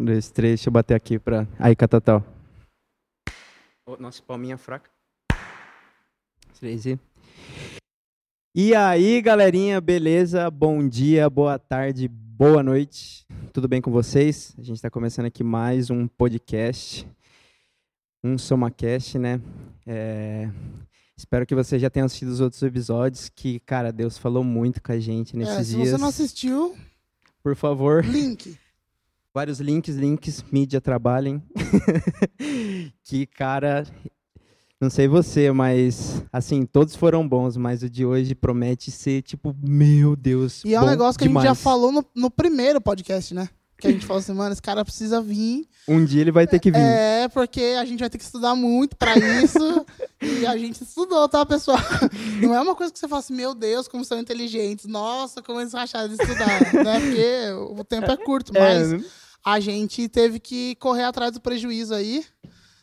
Um, dois, três. Deixa eu bater aqui pra. Aí, Catatal. Nossa, palminha fraca. Três e. E aí, galerinha, beleza? Bom dia, boa tarde, boa noite. Tudo bem com vocês? A gente está começando aqui mais um podcast, um SomaCast, né? É... Espero que você já tenha assistido os outros episódios, que, cara, Deus falou muito com a gente nesses É, se dias. você não assistiu, Por favor, link. Vários links, links, mídia trabalhem. que, cara, não sei você, mas, assim, todos foram bons, mas o de hoje promete ser, tipo, meu Deus, E é um negócio que a gente já demais. falou no, no primeiro podcast, né? Que a gente falou assim, mano, esse cara precisa vir. Um dia ele vai ter que vir. É, porque a gente vai ter que estudar muito pra isso. e a gente estudou, tá, pessoal? Não é uma coisa que você fala assim, meu Deus, como são inteligentes. Nossa, como eles acharam de estudar. né? Porque o tempo é curto, mas É, a gente teve que correr atrás do prejuízo aí.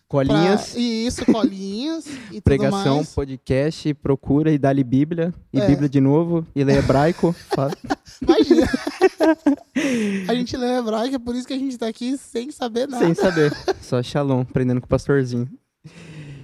Colinhas, Pra... Isso, colinhas e pregação, podcast, procura e dá-lhe Bíblia, e É. Bíblia de novo, e lê hebraico. Imagina. a gente lê hebraico, é por isso que a gente tá aqui sem saber nada. Sem saber. Só Shalom, aprendendo com o pastorzinho.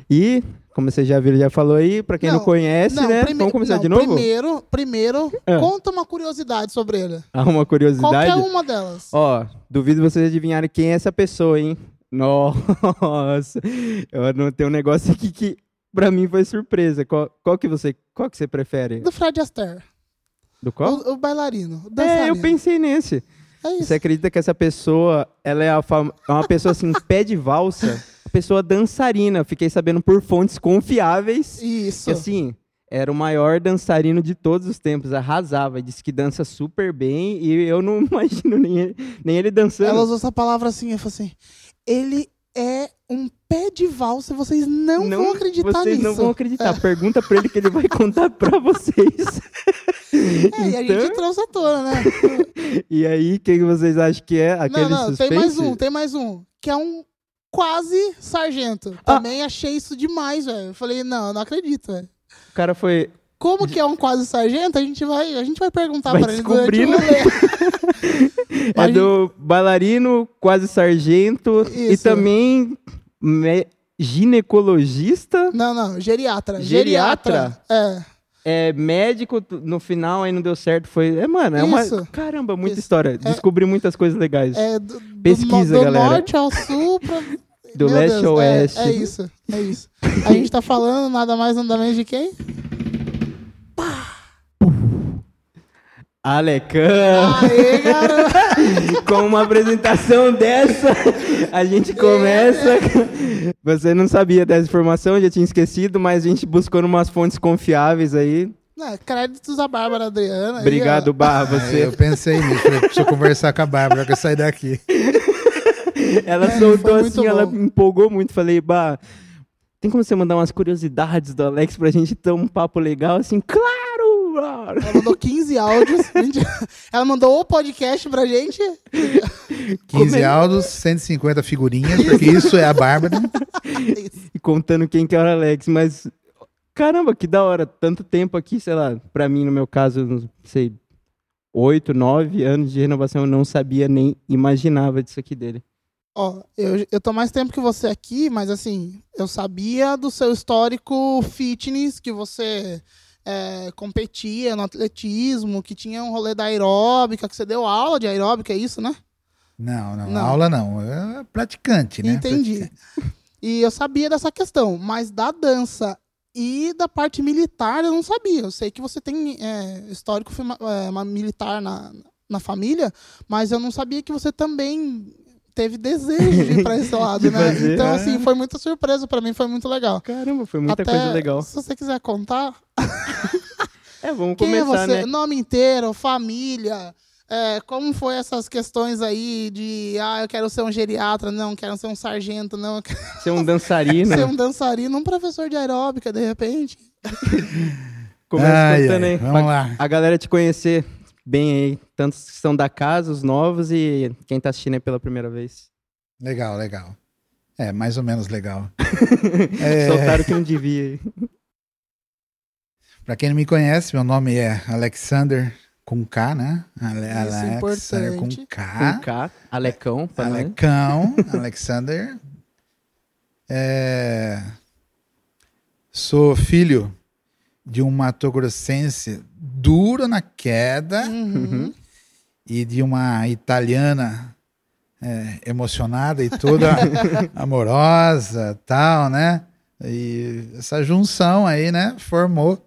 E, como você já viu, já falou aí, pra quem não, Não, conhece, Não, né? Vamos começar não, de novo? Primeiro, primeiro Ah. conta uma curiosidade sobre ele. Há uma curiosidade. Qualquer uma delas. Ó, duvido vocês adivinharem quem é essa pessoa, hein? Nossa, eu anotei um negócio aqui que pra mim foi surpresa. Qual, qual que você, qual que você prefere? Do Fred Astaire. Do qual? O, o bailarino. O É, eu pensei nesse. É isso. Você acredita que essa pessoa, ela é, a fam- é uma pessoa assim, pé de valsa, pessoa dançarina. Fiquei sabendo por fontes confiáveis Isso. que assim, era o maior dançarino de todos os tempos, arrasava, disse que dança super bem e eu não imagino nem ele, nem ele dançando. Ela usou essa palavra assim, eu falei assim, ele é um pé de valsa, vocês não, vão acreditar vocês nisso. não vão acreditar. Pergunta pra ele que ele vai contar pra vocês. É, e a Então, gente trouxe à tona, né? E aí, quem que vocês acham que é? Aquele não, não, suspense? tem mais um, tem mais um. Que é um quase sargento. Ah. Também achei isso demais, velho. Eu falei, não, eu não acredito, velho. O cara foi... Como que é um quase sargento? A gente vai, a gente vai perguntar Vai pra ele durante o rolê. É do bailarino, quase sargento e Isso. também me- ginecologista, Não, não, geriatra. Geriatra? É. é médico, no final aí não deu certo, foi... É, mano, é uma... Isso. Caramba, muita Isso. história. Descobri muitas coisas legais. É do, do Pesquisa, no- do galera. norte ao sul pra... Do Meu leste Deus, ao é- oeste. É, isso, é isso. A gente tá falando nada mais nada menos de quem? Alecão! Aê, garoto! Com uma apresentação dessa, a gente começa. Você não sabia dessa informação, já tinha esquecido, mas a gente buscou umas fontes confiáveis aí. É, créditos a Bárbara Adriana. aí, Obrigado, ó. Barra. Aí Você, eu pensei nisso, falei, deixa eu conversar com a Bárbara que eu sair daqui. ela É, soltou assim, ela bom. empolgou muito. Falei, Bah, tem como você mandar umas curiosidades do Alex pra gente ter um papo legal? Assim, claro! Ela mandou 15 áudios. Ela mandou o podcast pra gente. 15 é? áudios, 150 figurinhas, porque isso é a Bárbara. E contando quem que era o Alex, mas. Caramba, que da hora. Tanto tempo aqui, sei lá, pra mim, no meu caso, não sei, oito, nove anos de renovação, eu não sabia nem imaginava disso aqui dele. Ó, eu, eu tô mais tempo que você aqui, mas assim, eu sabia do seu histórico fitness, que você é, competia no atletismo, que tinha um rolê da aeróbica, que você deu aula de aeróbica, é isso, né? Não, não, Não. aula não. É praticante, né? Entendi. Praticante. E eu sabia dessa questão, mas da dança e da parte militar eu não sabia. Eu sei que você tem é, histórico é, militar na, na família, mas eu não sabia que você também teve desejo de ir pra esse lado, né? fazer, então, é. assim, foi muita surpresa pra mim, foi muito legal. Caramba, foi muita Até, coisa legal. Se você quiser contar, É, vamos quem é começar, você? né? Nome inteiro, família. é, como foi essas questões aí de ah, eu quero ser um geriatra, não, quero ser um sargento, não, eu quero Ser um dançarino. ser um dançarino, um professor de aeróbica, de repente. Começa Ai, contando ai, aí. vamos pra lá. A galera te conhecer bem aí. Tantos que são da casa, os novos e quem tá assistindo aí pela primeira vez. Legal, legal. É, mais ou menos legal. É, Soltaram que não devia. Pra quem não me conhece, meu nome é Alexander com K, né? Ale, Isso, Alexander com importante. K. Com K, Alecão. Alecão, Alexander. É, Sou filho de um matogrossense duro na queda Uhum. e de uma italiana é, emocionada e toda amorosa, tal, né? E essa junção aí, né, formou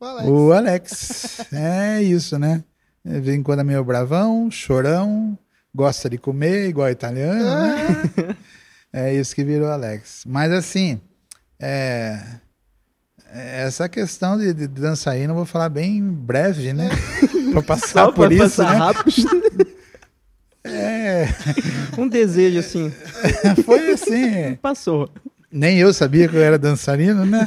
O Alex. o Alex. é isso, né? De vez em quando é meio bravão, chorão, gosta de comer, igual italiano, né? É isso que virou Alex. Mas assim, é, essa questão de, de dançarina eu vou falar bem breve, né? pra passar Só por pra isso, passar né? rápido. É, Um desejo assim. foi assim. Passou. Nem eu sabia que eu era dançarino, né?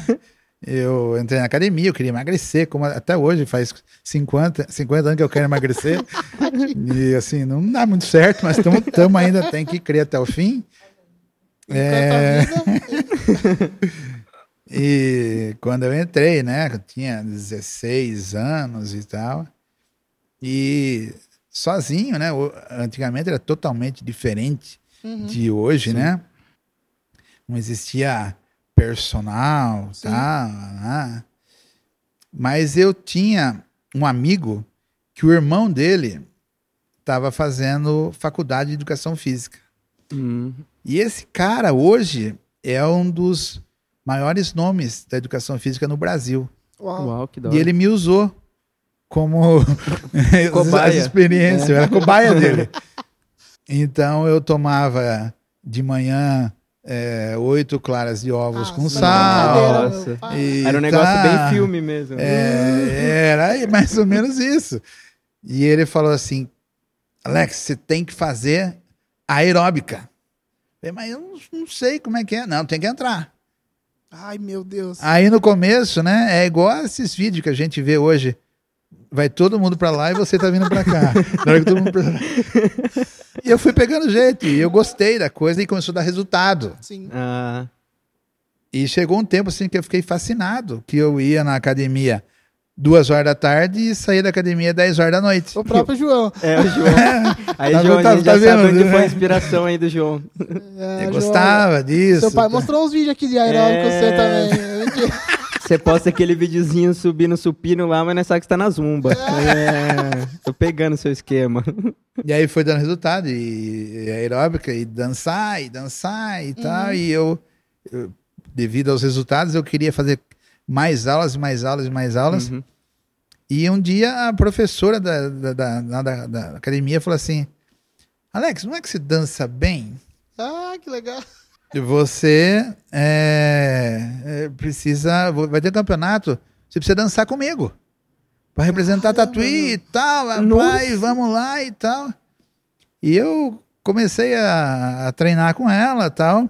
Eu entrei na academia, eu queria emagrecer, como até hoje faz 50, 50 anos que eu quero emagrecer. e assim, não dá muito certo, mas estamos ainda, tem que crer até o fim. É, Enquanto a vida. E quando eu entrei, né, eu tinha 16 anos e tal, e sozinho, né, antigamente era totalmente diferente Uhum. de hoje, né? Não existia personal, Sim. tal, né? Mas eu tinha um amigo que o irmão dele estava fazendo faculdade de educação física. Hum. E esse cara hoje é um dos maiores nomes da educação física no Brasil. Uau. Uau, que da E hora. ele me usou como Cobaia. as experiências, eu era cobaia dele. Então eu tomava de manhã é, oito claras de ovos Ah, com sal. E Era um negócio tá. bem filme mesmo. É, era mais ou menos isso. E ele falou assim: Alex, você tem que fazer aeróbica. Eu falei, mas eu não, não sei como é que é. Não, tem que entrar. Ai, meu Deus. Aí no começo, né, é igual esses vídeos que a gente vê hoje. Vai todo mundo pra lá e você tá vindo pra cá. Na hora que todo mundo pra lá. E eu fui pegando jeito, e eu gostei da coisa e começou a dar resultado. Sim. Ah, E chegou um tempo assim que eu fiquei fascinado, que eu ia na academia duas horas da tarde e saía da academia dez horas da noite. O próprio João. é, o João. Aí, Tá João, vendo? a gente Tá já sabe vendo? onde foi a inspiração aí do João. É, Eu João. gostava disso. Seu pai mostrou uns vídeos aqui de aeróbico É. seu também. Mentira. Você posta aquele videozinho subindo supino lá, mas não sabe que você tá na zumba. É, tô pegando seu esquema. E aí foi dando resultado, e, e aeróbica, e dançar, e dançar e tal. E eu, eu, devido aos resultados, eu queria fazer mais aulas, mais aulas, mais aulas. Uhum. E um dia a professora da, da, da, da- da- da academia falou assim: Alex, não é que você dança bem? Ah, que legal. Você é, é, precisa. Vai ter campeonato, você precisa dançar comigo. Pra representar Caramba, Tatuí e tal, Nossa. vai, vamos lá e tal. E eu comecei a, a treinar com ela e tal.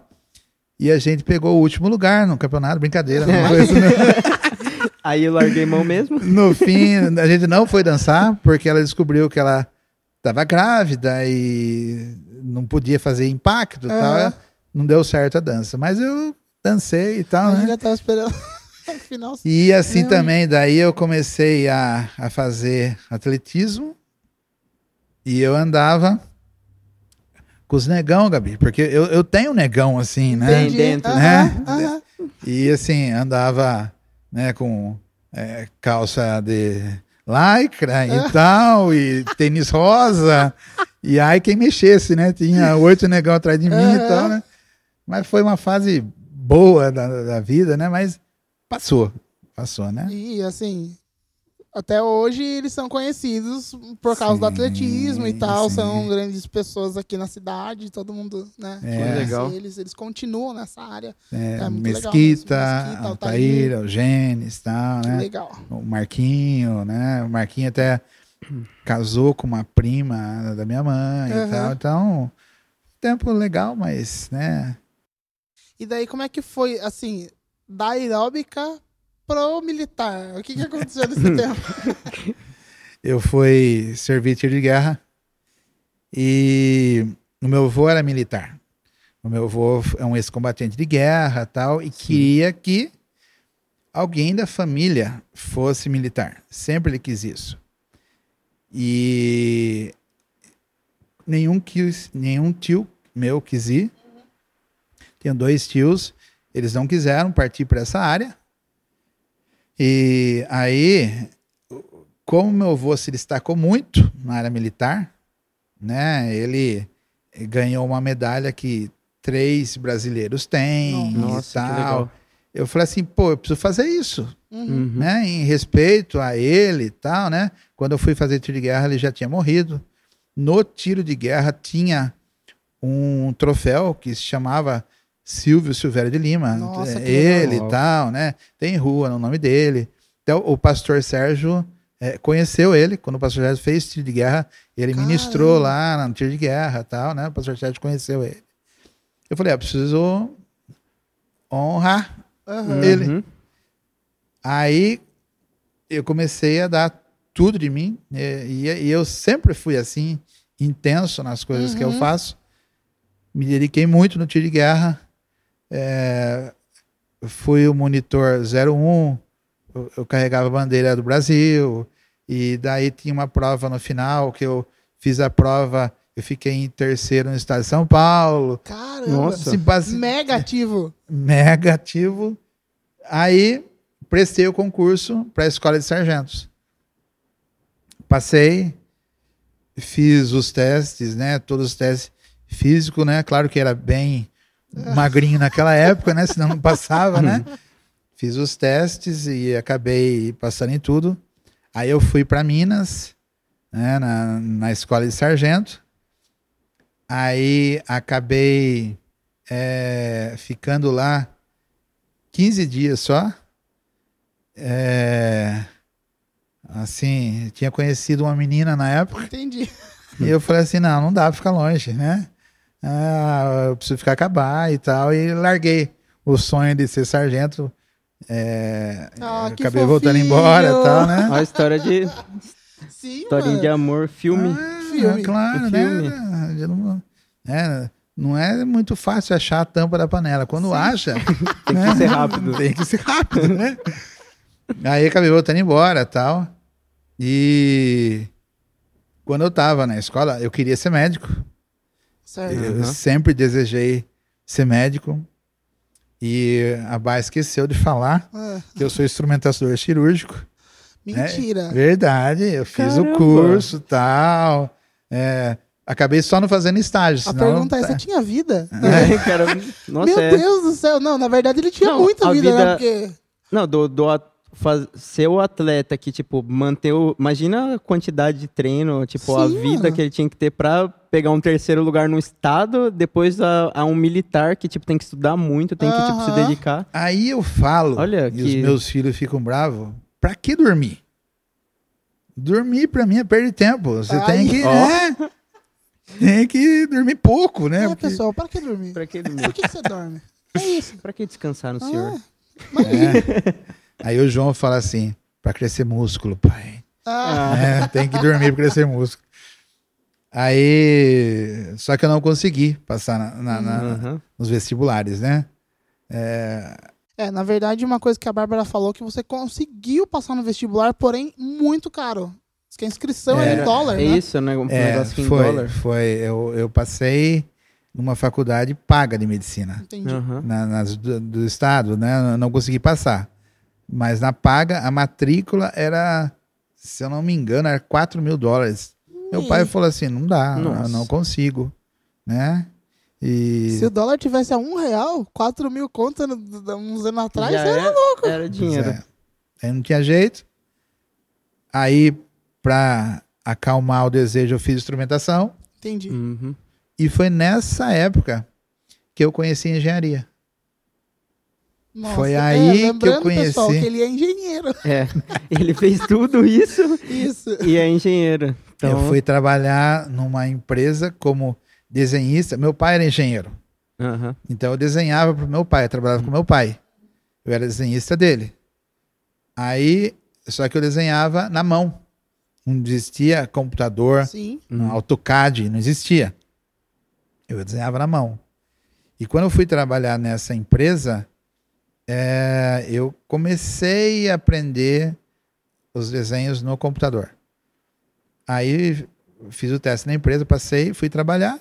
E a gente pegou o último lugar no campeonato, brincadeira. não foi isso, né? Aí eu larguei mão mesmo. No fim, a gente não foi dançar, porque ela descobriu que ela estava grávida e não podia fazer impacto Aham. tal. Não deu certo a dança. Mas eu dancei e tal, A gente né? já tava esperando o final. E assim também, daí eu comecei a, a fazer atletismo e eu andava com os negão, Gabi, porque eu, eu tenho negão assim, né? Tem Entendi. dentro, né? aham. E assim, andava né, com é, calça de lycra e tal, e tênis rosa. E aí quem mexesse, né? Tinha oito negão atrás de mim e tal, né? Mas foi uma fase boa da, da vida, né? Mas passou, passou, né? E assim, até hoje eles são conhecidos por causa do Sim, atletismo e tal. sim. São grandes pessoas aqui na cidade, todo mundo, né? É. conhece Legal. Eles, eles continuam nessa área. É, É Mesquita. Mesquita, Altair, o Gênesis e tal, né? legal. O Marquinho, né? O Marquinho até casou com uma prima da minha mãe Aham. e tal. Então, tempo legal, mas, né? E daí, como é que foi, assim, da aeróbica pro militar? O que, que aconteceu nesse tempo? Eu fui servir tiro de guerra e o meu avô era militar. O meu avô é um ex-combatente de guerra tal, e queria que alguém da família fosse militar. Sempre ele quis isso. E nenhum, quis, nenhum tio meu quis ir. Tenho dois tios, eles não quiseram partir para essa área. E aí, como meu avô se destacou muito na área militar, né? Ele ganhou uma medalha que três brasileiros têm Nossa, e tal. Eu falei assim, pô, eu preciso fazer isso Uhum. Uhum. né, em respeito a ele e tal, né? Quando eu fui fazer tiro de guerra, ele já tinha morrido. No tiro de guerra tinha um troféu que se chamava Silvio Silvério de Lima. Nossa, É, ele e tal, né? Tem rua no nome dele. Então, o pastor Sérgio é, conheceu ele quando o pastor Sérgio fez tiro de guerra. Ele Caramba. ministrou lá no tiro de guerra e tal, né? O pastor Sérgio conheceu ele. Eu falei, ah, preciso honrar Aham. ele. Uhum. Aí eu comecei a dar tudo de mim e, e- e eu sempre fui assim intenso nas coisas que eu Uhum. faço. Me dediquei muito no tiro de guerra. É, fui o monitor 01, eu, eu carregava a bandeira do Brasil e daí tinha uma prova no final que eu fiz a prova, eu fiquei em terceiro no estado de São Paulo. Caramba. Nossa. Base- Mega ativo. mega ativo. Aí prestei o concurso para a escola de sargentos. Passei, fiz os testes, né? Todos os testes físicos, né? Claro que era bem magrinho naquela época, né? Senão não passava, né? Fiz os testes e acabei passando em tudo. Aí eu fui para Minas, né? Na, na escola de sargento. Aí acabei é, ficando lá 15 dias só. É, assim, tinha conhecido uma menina na época Entendi. e eu falei assim: não, não dá pra ficar longe, né? Ah, eu preciso ficar acabar e tal. E larguei o sonho de ser sargento. É, Ah, acabei voltando fofinho. embora e tal, né? Uma história de Sim, historinha mano. de amor, filme. Ah, Filme. Claro, O né? filme. Eu Não, é, não é muito fácil achar a tampa da panela. Quando acha, Tem né? que ser rápido. Tem que ser rápido, né? Aí acabei voltando embora tal. E quando eu tava na escola, eu queria ser médico. Certo. Eu Aham. sempre desejei ser médico. E a Bá esqueceu de falar Ah, que eu sou instrumentador cirúrgico. mentira. Verdade, eu fiz Caramba. o curso tal. É, acabei só não fazendo estágio. A senão- tá. pergunta é: você tinha vida? É, cara, nossa, Meu é. Deus do céu. Não, na verdade ele tinha Não, muita a vida, né? vida- Porque. Não, do, do faz- ser o atleta que, tipo, manter o. Imagina a quantidade de treino, tipo, a Sim, vida mano. que ele tinha que ter pra pegar um terceiro lugar no estado, depois a, a um militar que, tipo, tem que estudar muito, tem que, tipo, se dedicar. Aí eu falo, Olha e que- os meus filhos ficam bravos, pra que dormir? Dormir pra mim é perder tempo. Você Ai. tem que, Ó. né? Tem que dormir pouco, né? É, Porque- pessoal, para que dormir? Pra que, Por que, que você dorme? É isso. pra que descansar no Ah, senhor? É. Aí o João fala assim, pra crescer músculo, pai. Ah, É, tem que dormir pra crescer músculo. Aí, só que eu não consegui passar na- na- na- Aham. nos vestibulares, né? é, na verdade, uma coisa que a Bárbara falou que você conseguiu passar no vestibular, porém, muito caro. Diz que a inscrição é, É, em dólar, É né? isso, né? Um É, negócio em foi, dólar. foi. Eu, eu passei numa faculdade paga de medicina. Entendi. Na- nas do, do estado, né? Eu não consegui passar. Mas na paga, a matrícula era, se eu não me engano, era 4 mil dólares. Meu pai falou assim: não dá, eu Nossa. não consigo, né? E Se o dólar tivesse a um real, 4 mil contas uns anos atrás, Já era é- louco. Era dinheiro. é, aí não tinha jeito. Aí, pra acalmar o desejo, eu fiz instrumentação. Entendi. Uhum. E foi nessa época que eu conheci engenharia. Nossa, Foi é, aí que eu lembrando, pessoal, conheci. que ele é engenheiro. É, ele fez tudo isso Isso. e é engenheiro. Então, Eu fui trabalhar numa empresa como desenhista. Meu pai era engenheiro. Aham. Então eu desenhava para o meu pai, eu trabalhava com meu pai. Eu era desenhista dele. Aí, só que eu desenhava na mão. Não existia computador, Sim. Hum. AutoCAD, não existia. Eu desenhava na mão. E quando eu fui trabalhar nessa empresa, é, eu comecei a aprender os desenhos no computador. Aí fiz o teste na empresa, passei, fui trabalhar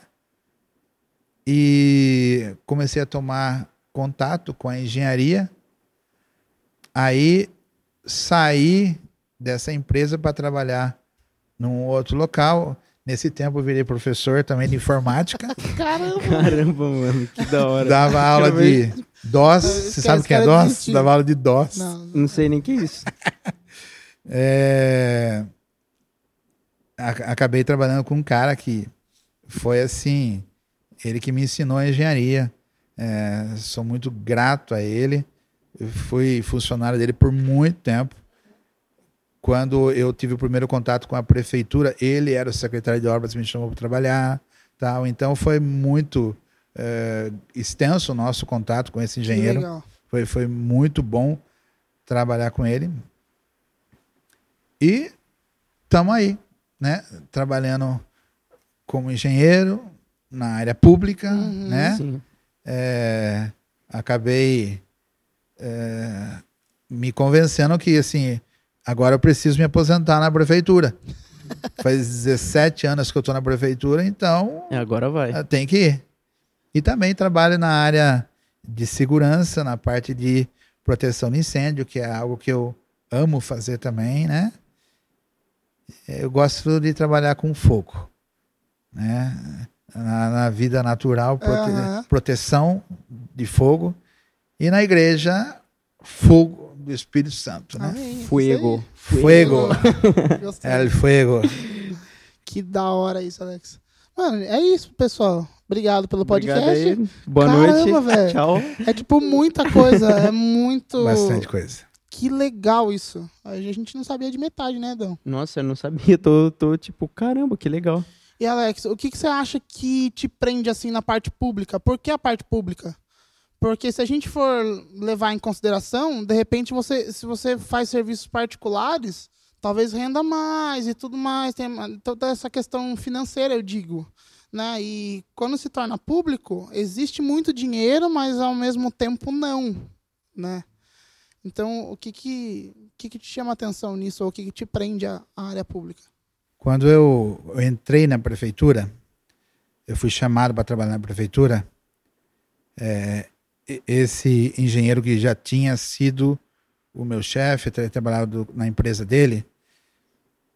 e comecei a tomar contato com a engenharia. Aí saí dessa empresa para trabalhar num outro local. Nesse tempo eu virei professor também de informática. Caramba! Caramba, mano, que da hora. Dava aula de DOS. Você sabe o que é DOS? desistiu. Dava aula de DOS. Não, Não sei nem o que é isso. É, Acabei trabalhando com um cara que foi assim, ele que me ensinou a engenharia. É, sou muito grato a ele. Eu fui funcionário dele por muito tempo. Quando eu tive o primeiro contato com a prefeitura, ele era o secretário de obras, me chamou para trabalhar, tal. Então foi muito é, extenso o nosso contato com esse engenheiro. legal. Foi, foi muito bom trabalhar com ele. E estamos aí, né? Trabalhando como engenheiro na área pública, Uhum. né? É, acabei é, me convencendo que, assim, agora eu preciso me aposentar na prefeitura. Faz 17 anos que eu estou na prefeitura, então É, agora vai. Tem que ir. E também trabalho na área de segurança, na parte de proteção de incêndio, que é algo que eu amo fazer também, né? Eu gosto de trabalhar com fogo, né? Na, na vida natural, prote- Aham. proteção de fogo. E na igreja, fogo do Espírito Santo, né? Amém, Fuego. Fuego. Gostei. El fuego. Que da hora isso, Alex. Mano, é isso, pessoal. Obrigado pelo Obrigado podcast. aí. Boa Caramba, noite. velho. Tchau. É tipo muita coisa. É muito. Bastante coisa. Que legal isso. A gente não sabia de metade, né, Dão? Nossa, eu não sabia. Tô, tô tipo, caramba, que legal. E Alex, o que, que você acha que te prende assim na parte pública? Por que a parte pública? Porque se a gente for levar em consideração, de repente você, se você faz serviços particulares, talvez renda mais e tudo mais, tem toda essa questão financeira, eu digo, né? E quando se torna público, existe muito dinheiro, mas ao mesmo tempo não, né? Então, o que que, que, que te chama atenção nisso ou o que, que te prende à área pública? Quando eu, eu entrei na prefeitura, eu fui chamado para trabalhar na prefeitura. é, esse engenheiro que já tinha sido o meu chefe, tra- trabalhado na empresa dele,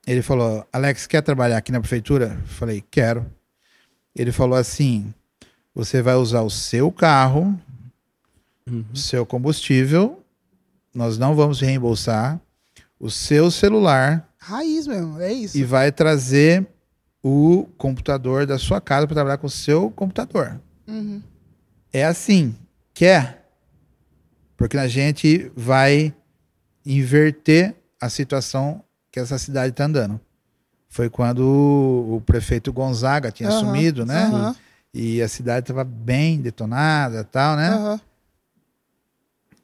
ele falou: Alex, quer trabalhar aqui na prefeitura? Eu falei: quero. Ele falou assim: você vai usar o seu carro, Uhum. o seu combustível, nós não vamos reembolsar, o seu celular Raiz mesmo, é isso. e vai trazer o computador da sua casa para trabalhar com o seu computador. Uhum. É assim, quer? Porque a gente vai inverter a situação que essa cidade está andando. Foi quando o, prefeito Gonzaga tinha Aham, assumido, né? aham, E a cidade estava bem detonada, tal, né? aham.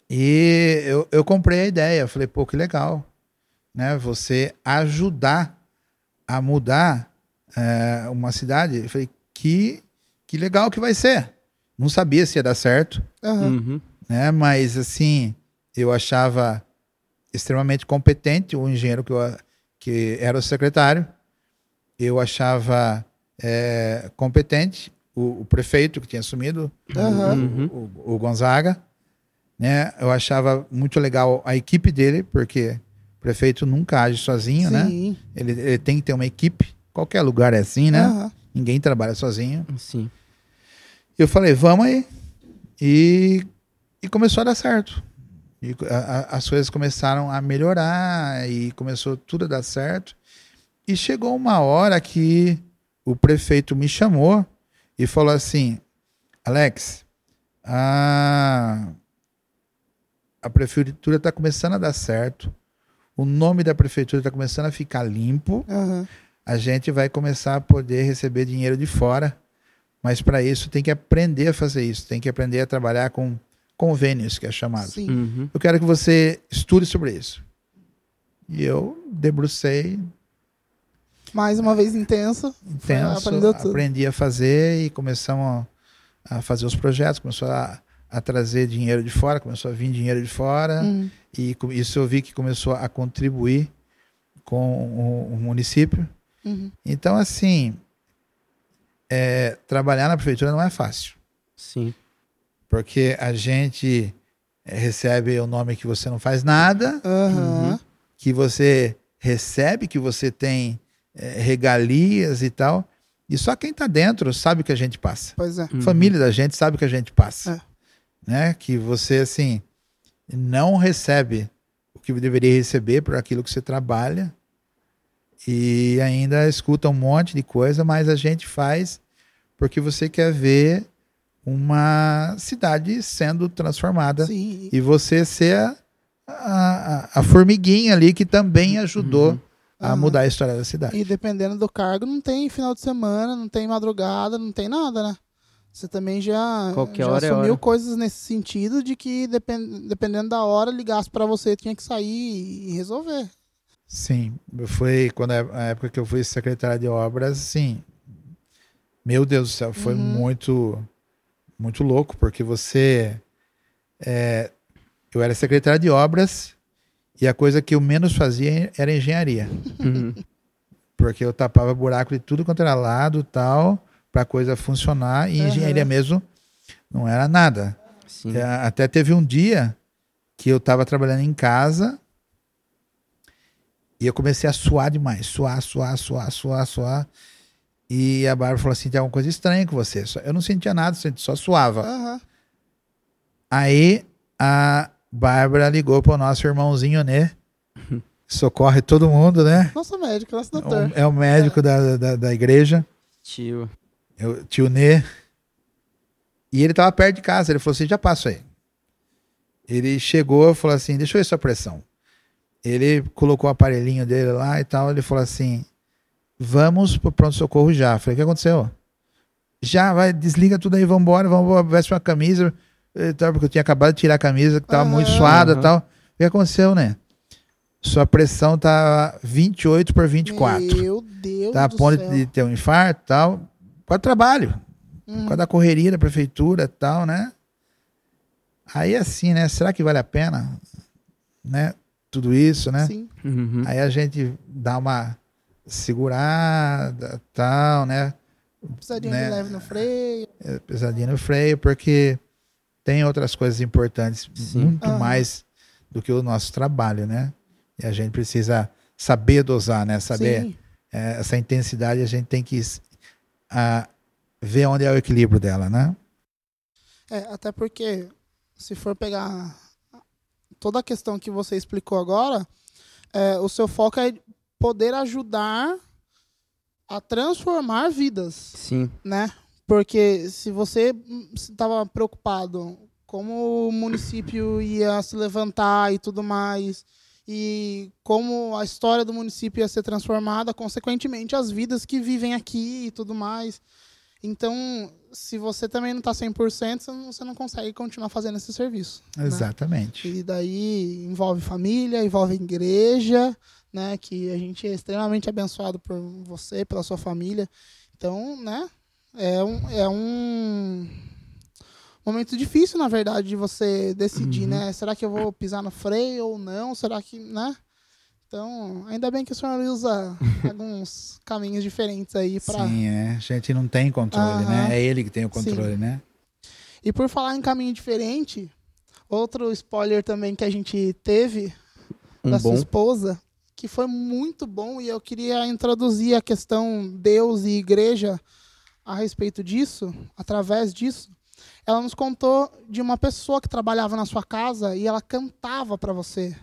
E eu, eu comprei a ideia. Eu falei, pô, que legal. Né? Você ajudar a mudar é, uma cidade. Eu falei, que, que legal que vai ser. Não sabia se ia dar certo. Uhum. né? Mas assim, eu achava extremamente competente o engenheiro que, eu, que era o secretário. Eu achava é, competente o, o prefeito que tinha assumido. Uhum. o, o Gonzaga, né? Eu achava muito legal a equipe dele, porque o prefeito nunca age sozinho, né? Sim. Ele, ele tem que ter uma equipe. Qualquer lugar é assim, né? Aham. Ninguém trabalha sozinho. Sim. Eu falei, vamos aí. E, e começou a dar certo. E a- a- as coisas começaram a melhorar e começou tudo a dar certo. E chegou uma hora que o prefeito me chamou e falou assim: Alex, a, a prefeitura está começando a dar certo. O nome da prefeitura está começando a ficar limpo Aham. a gente vai começar a poder receber dinheiro de fora. Mas para isso tem que aprender a fazer isso, tem que aprender a trabalhar com convênios, que é chamado. Sim. Uhum. Eu quero que você estude sobre isso. E eu debrucei, Mais uma vez intenso. intenso, aprendeu tudo. aprendi a fazer e começamos a fazer os projetos, começou a, a trazer dinheiro de fora, começou a vir dinheiro de fora. Hum. E isso eu vi que começou a contribuir com o, o município. Uhum. Então, assim, é, trabalhar na prefeitura não é fácil. Sim. Porque a gente é, recebe o nome que você não faz nada. Uhum. que você recebe, que você tem é, regalias e tal. E só quem tá dentro sabe o que a gente passa. Pois é. Uhum. Família da gente sabe o que a gente passa. É. Né? Que você, assim, não recebe o que deveria receber por aquilo que você trabalha e ainda escuta um monte de coisa, mas a gente faz porque você quer ver uma cidade sendo transformada Sim. e você ser a, a, a formiguinha ali que também ajudou Uhum. a Aham. mudar a história da cidade. E dependendo do cargo, não tem final de semana, não tem madrugada, não tem nada, né? Você também já, Qualquer já hora é assumiu hora. coisas nesse sentido de que depen- dependendo da hora, ligasse pra você, tinha que sair e resolver. Sim, foi quando a a época que eu fui secretário de obras, sim. Meu Deus do céu, foi Uhum. muito muito louco, porque você é, eu era secretário de obras e a coisa que eu menos fazia era engenharia, Uhum. porque eu tapava buraco de tudo quanto era lado, tal, para a coisa funcionar e Aham. engenharia mesmo não era nada. Sim. É, Até teve um dia que eu estava trabalhando em casa e eu comecei a suar demais. Suar, suar, suar, suar, suar. E a Bárbara falou assim: tem alguma coisa estranha com você. Eu não sentia nada, só suava. Aham. Aí a Bárbara ligou pro nosso irmãozinho, né? Socorre todo mundo, né? Nossa médica, nosso doutor. É o médico da, da, da igreja, Tio. é o tio Nê. E ele tava perto de casa. Ele falou assim: já passo aí. Ele chegou e falou assim: deixa eu ver sua pressão. Ele colocou o aparelhinho dele lá e tal. Ele falou assim: vamos pro pronto-socorro já. Eu falei: o que aconteceu? Já, vai, desliga tudo aí, vamos embora, vamos veste uma camisa. tal, Porque eu tinha acabado de tirar a camisa, que tava Aham. muito suada e tal. O que aconteceu, né? Sua pressão tá 28 por 24. Meu Deus Tá a ponto céu. de ter um infarto e tal. Por causa do trabalho. Por Hum. causa da correria da prefeitura e tal, né? Aí assim, né? Será que vale a pena? Né? Tudo isso, né? Sim. Uhum. Aí a gente dá uma segurada tal, né? Pisadinha Né? de leve no freio. É, Pesadinho no freio, porque tem outras coisas importantes, Sim. muito Aham. mais do que o nosso trabalho, né? E a gente precisa saber dosar, né? Saber é, essa intensidade, a gente tem que ah, ver onde é o equilíbrio dela, né? É, até porque, se for pegar toda a questão que você explicou agora, é, o seu foco é poder ajudar a transformar vidas, Sim. né? Porque se você estava preocupado como o município ia se levantar e tudo mais, e como a história do município ia ser transformada, consequentemente as vidas que vivem aqui e tudo mais. Então, se você também não está 100%, você não, consegue continuar fazendo esse serviço. né? Exatamente. E daí envolve família, envolve igreja, né? Que a gente é extremamente abençoado por você, pela sua família. Então, né? É um, é um momento difícil, na verdade, de você decidir, Uhum. né? Será que eu vou pisar no freio ou não? Será que, né? Então, ainda bem que o senhor usa alguns caminhos diferentes aí para Sim, é. A gente não tem controle, Aham. né? É ele que tem o controle, né? E por falar em caminho diferente, outro spoiler também que a gente teve Um da sua bom. esposa, que foi muito bom, e eu queria introduzir a questão Deus e igreja a respeito disso, através disso. Ela nos contou de uma pessoa que trabalhava na sua casa e ela cantava para você.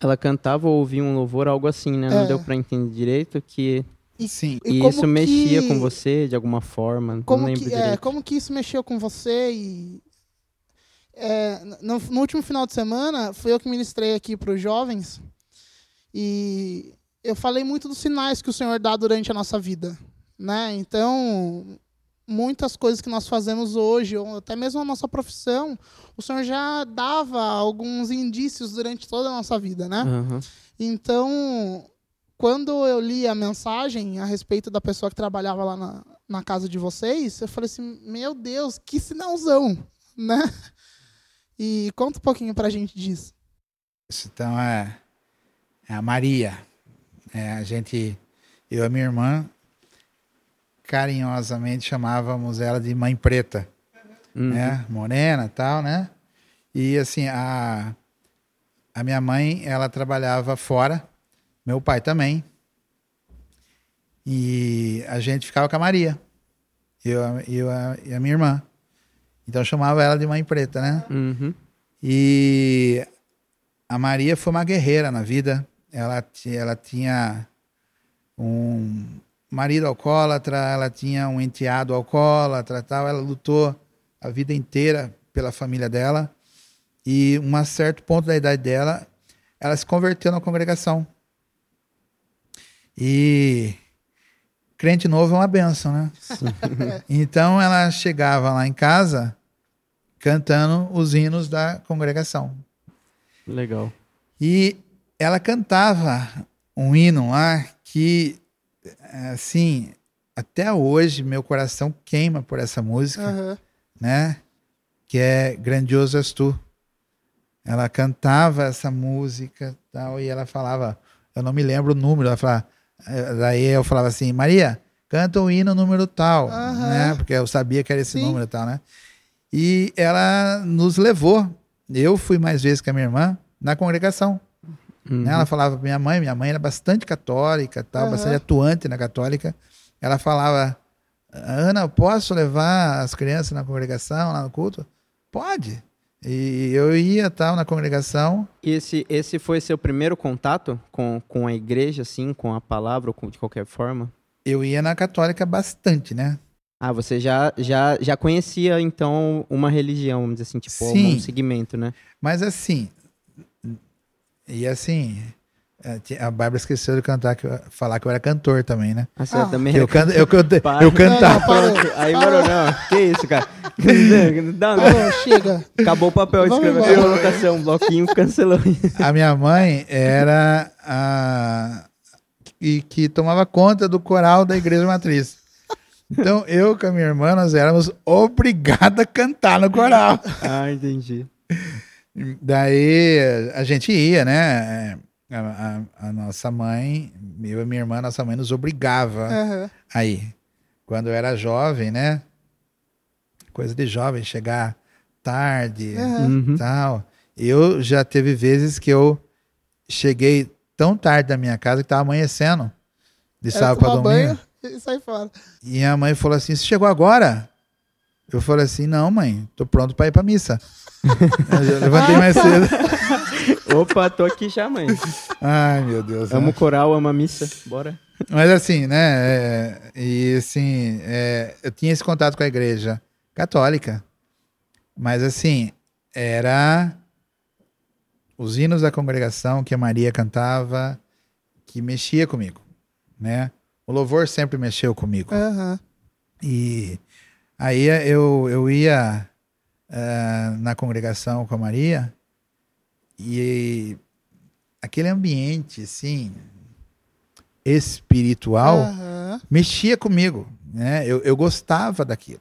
Ela cantava ou ouvia um louvor, algo assim, né? É. Não deu pra entender direito que E- Sim. E e como isso mexia que- com você de alguma forma. Como não lembro que, é, direito. como que isso mexeu com você e é, no, no último final de semana fui eu que ministrei aqui para os jovens e eu falei muito dos sinais que o Senhor dá durante a nossa vida, né? Então muitas coisas que nós fazemos hoje ou até mesmo a nossa profissão, o Senhor já dava alguns indícios durante toda a nossa vida, né? Aham. Então, quando eu li a mensagem a respeito da pessoa que trabalhava lá na, na casa de vocês, eu falei assim, meu Deus, que sinalzão, né? E conta um pouquinho pra gente disso. Isso, Então é, é a Maria. É, a gente eu e a minha irmã carinhosamente chamávamos ela de mãe preta, Uhum. né? Morena, tal, né? E assim, a a minha mãe, ela trabalhava fora, meu pai também. E a gente ficava com a Maria. Eu, eu a- e a minha irmã. Então eu chamava ela de mãe preta, né? Uhum. E a Maria foi uma guerreira na vida. Ela, ela tinha um marido alcoólatra, ela tinha um enteado alcoólatra, tal. Ela lutou a vida inteira pela família dela. E um certo ponto da idade dela, ela se converteu na congregação. E crente novo é uma benção, né? então ela chegava lá em casa cantando os hinos da congregação. Legal. E ela cantava um hino lá que, assim, até hoje meu coração queima por essa música, Aham. né? Que é Grandioso És Tu. Ela cantava essa música tal, e ela falava, eu não me lembro o número, ela falava, eh, daí eu falava assim, Maria, canta o hino número tal, Aham. né? Porque eu sabia que era esse Sim. número tal, né? E ela nos levou, eu fui mais vezes que a minha irmã, na congregação. Uhum. né? Ela falava pra minha mãe, minha mãe era bastante católica, tal, Aham. bastante atuante na católica. Ela falava, Ana, posso levar as crianças na congregação, lá no culto? Pode. E eu ia tal na congregação. Esse, esse foi seu primeiro contato com, com a igreja, assim, com a palavra, com, de qualquer forma? Eu ia na católica bastante, né? Ah, você já, já, já conhecia, então, uma religião, vamos dizer assim, tipo, Sim. um segmento, né? Mas assim, e assim, ti- a Bárbara esqueceu de cantar, que eu- falar que eu era cantor também, né? Ah, você Ah. também Eu, canto, eu, cante- Para. eu cantava. Parou. Pronto, aí parou, não. Que isso, cara? Não, não. Parou, chega. Acabou o papel, escreveu a colocação, bloquinho cancelou. A minha mãe era a e que tomava conta do coral da igreja matriz. Então eu com a minha irmã nós éramos obrigados a cantar no coral. Ah, entendi. Daí a gente ia, né? A, a- a nossa mãe, eu e minha irmã, nossa mãe nos obrigava Aham. a ir. Quando eu era jovem, né? Coisa de jovem, chegar tarde. Uhum. tal. Eu já teve vezes que eu cheguei tão tarde da minha casa que tava amanhecendo de Era sábado para domingo. banho e sair fora. E a mãe falou assim: Você chegou agora? Eu falei assim: Não, mãe, tô pronto para ir para missa. eu já levantei mais cedo. Opa, tô aqui já, mãe. Ai, meu Deus. Amo né? coral, amo a missa. Bora. Mas assim, né? é, e assim, é, eu tinha esse contato com a igreja católica, mas assim, era os hinos da congregação que a Maria cantava que mexia comigo, né? O louvor sempre mexeu comigo. Aham. E aí eu, eu ia eh, na congregação com a Maria e aquele ambiente, assim, espiritual, Aham. mexia comigo, né? Eu, eu gostava daquilo.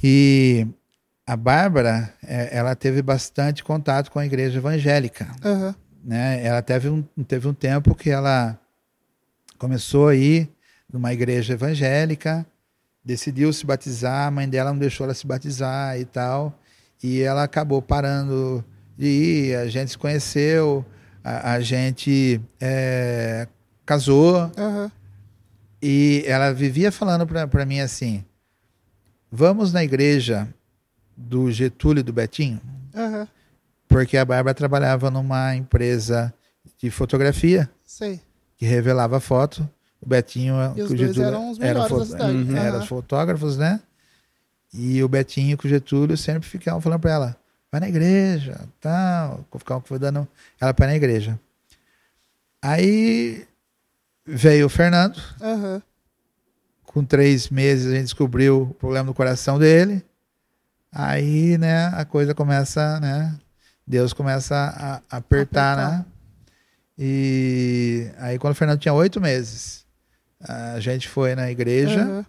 E a Bárbara, eh, ela teve bastante contato com a igreja evangélica Aham. né? Ela teve um, teve um tempo que ela começou a ir numa igreja evangélica, decidiu se batizar, a mãe dela não deixou ela se batizar e tal, e ela acabou parando de ir, a gente se conheceu, a, a gente é, casou, Aham. e ela vivia falando para mim assim, vamos na igreja do Getúlio e do Betinho? Aham. porque a Bárbara trabalhava numa empresa de fotografia Sei. que revelava foto. O Betinho, E os dois Getúlio, eram os era melhores fo- da cidade. Uhum. eram os fotógrafos, né? E o Betinho com o Getúlio sempre ficavam falando para ela: vai na igreja, tal. Ficavam convidando ela para ir na igreja. Aí veio o Fernando, Aham. com três meses a gente descobriu o problema do coração dele. Aí, né, a coisa começa, né? Deus começa a apertar, Apertar. né? E aí, quando o Fernando tinha oito meses, a gente foi na igreja Aham.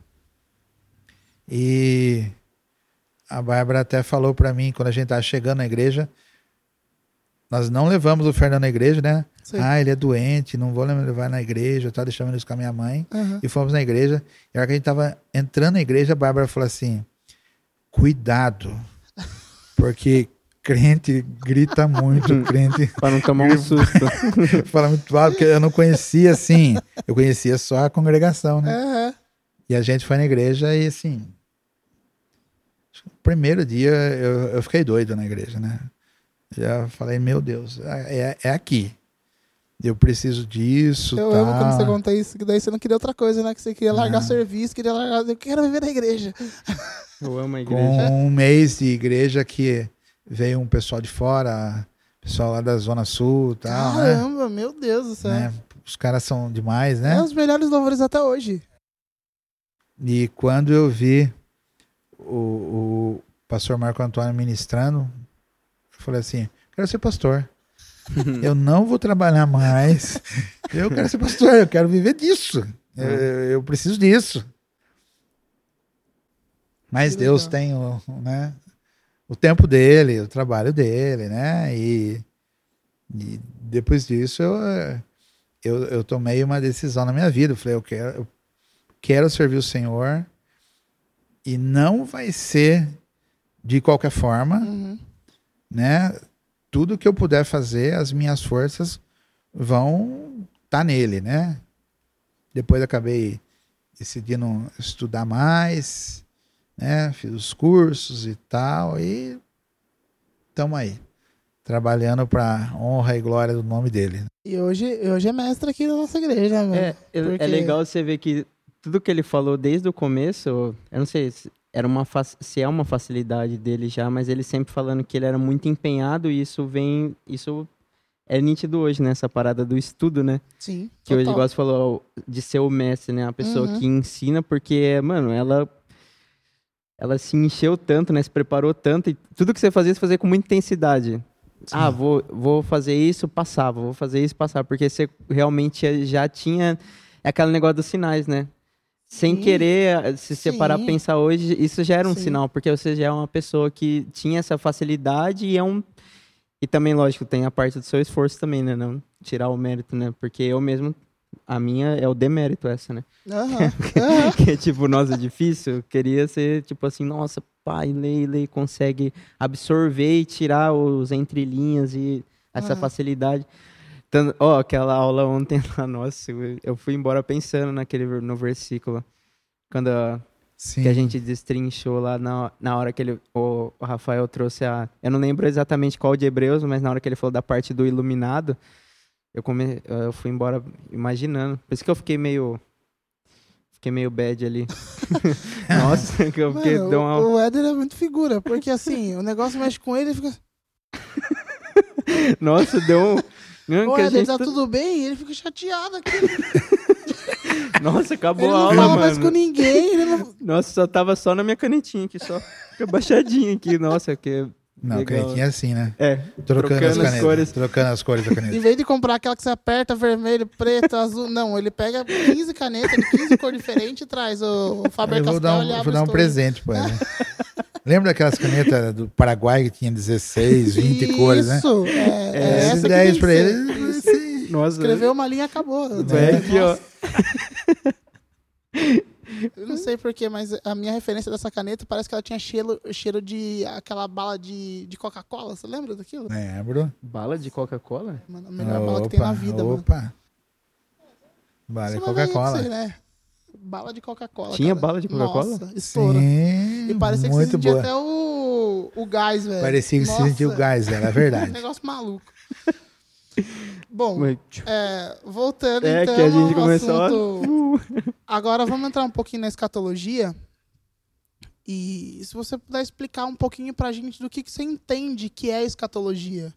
e a Bárbara até falou para mim, quando a gente tava chegando na igreja, nós não levamos o Fernando na igreja, né? Sim. Ah, ele é doente, não vou levar na igreja, tá deixando isso com a minha mãe. Aham. E fomos na igreja. E a hora que a gente tava entrando na igreja, a Bárbara falou assim: cuidado, porque crente grita muito, crente Pra não tomar um susto. fala muito alto, porque eu não conhecia assim. Eu conhecia só a congregação, né? Aham. E a gente foi na igreja e assim. Primeiro dia eu, eu fiquei doido na igreja, né? Já falei, meu Deus, é, é aqui. Eu preciso disso. Eu tal. amo quando você conta isso, que daí você não queria outra coisa, né? Que você queria largar Ah. serviço, queria largar. Eu quero viver na igreja. Eu amo a igreja. Com um mês de igreja que veio um pessoal de fora, pessoal lá da Zona Sul e tal, né? Caramba, meu Deus do céu. Né? Os caras são demais, É né? os melhores louvores até hoje. E quando eu vi o, o pastor Marco Antônio ministrando, eu falei assim: quero ser pastor. eu não vou trabalhar mais. Eu quero ser pastor, eu quero viver disso. Eu, eu preciso disso. Mas Deus tem o, né, o tempo dele, o trabalho dele, né? E, e depois disso eu, eu, eu tomei uma decisão na minha vida. Eu falei, eu quero, eu quero servir o Senhor e não vai ser de qualquer forma, Uhum. né? Tudo que eu puder fazer, as minhas forças vão estar nele, né? Depois acabei decidindo estudar mais, né? Fiz os cursos e tal e estamos aí trabalhando para honra e glória do nome dele. E hoje, hoje é mestre aqui na nossa igreja, mano. É, é- Porque- é legal você ver que tudo que ele falou desde o começo, eu não sei se era uma se é uma facilidade dele já, mas ele sempre falando que ele era muito empenhado e isso vem, isso é nítido hoje nessa parada do estudo, né? Sim. Que hoje, total. igual você falou, de ser o mestre, né? A pessoa Uhum. que ensina, porque, mano, ela ela se encheu tanto, né? Se preparou tanto e tudo que você fazia, você fazia com muita intensidade. Ah, vou, vou fazer isso, passava. Vou fazer isso, passava. Porque você realmente já tinha é aquele negócio dos sinais, né? Sem Sim. querer, eh, se separar, Sim. pensar hoje, isso já era um Sim. sinal, porque você já é uma pessoa que tinha essa facilidade e é um. E também, lógico, tem a parte do seu esforço também, né? Não tirar o mérito, né? Porque eu mesmo, a minha é o demérito essa, né? Aham. Aham. que tipo, nossa, é difícil. Queria ser tipo assim, nossa, pai, lê, lê, consegue absorver e tirar os entrelinhas e essa facilidade. Ó, aquela aula ontem lá, nossa, eu- fui embora pensando naquele no versículo. Quando a, que a gente destrinchou lá na, na hora que ele, o Rafael trouxe a. Eu não lembro exatamente qual de Hebreus, mas na hora que ele falou da parte do iluminado, eu, come, eu fui embora imaginando. Por isso que eu fiquei meio. Fiquei meio bad ali. Nossa, que eu fiquei. Mano, deu uma- o, Éder é muito figura, porque assim, o negócio mexe com ele e fica. Nossa, deu um. Não, Ô, Éder, gente tá tá- tudo bem? Ele fica chateado aqui. Nossa, acabou Ele a não aula, fala mais mano. com ninguém. Ele não... Nossa, só tava só na minha canetinha aqui, só. Fica baixadinha aqui. Nossa, que. Não, legal. canetinha é assim, né? É, Trocando, Trocando as as canetas. cores. Trocando as cores da Em caneta. vez de comprar aquela que você aperta vermelho, preto, azul, não, ele pega 15 canetas de 15 cores diferentes e traz o o Faber Eu vou Castell dar um, vou dar um presente pra ele. Lembra daquelas canetas do Paraguai que tinha 16, 20 cores, né? Isso, é, é É, essa Esses que 10 tem que pra ser. ele. nossa. Escreveu uma linha e acabou. É, aqui, ó. Eu não sei porquê, mas a minha referência dessa caneta parece que ela tinha cheiro, cheiro de aquela bala de, de Coca-Cola. Você lembra daquilo? Lembro. Bala de Coca-Cola? Mano, a melhor bala que tem na vida, mano. opa. Você vai ver Coca-Cola. isso aí, né? Bala de Coca-Cola. Tinha cara. bala de Coca-Cola? Nossa, estoura. Sim, E parecia que você muito sentia boa. até o, o gás, velho. Parecia que você Nossa, sentiu o gás, era é verdade. Negócio maluco. Bom, é, voltando É, então que a gente ao começou a- assunto... Agora vamos entrar um pouquinho na escatologia. E se você puder explicar um pouquinho pra gente do que, que você entende que é escatologia.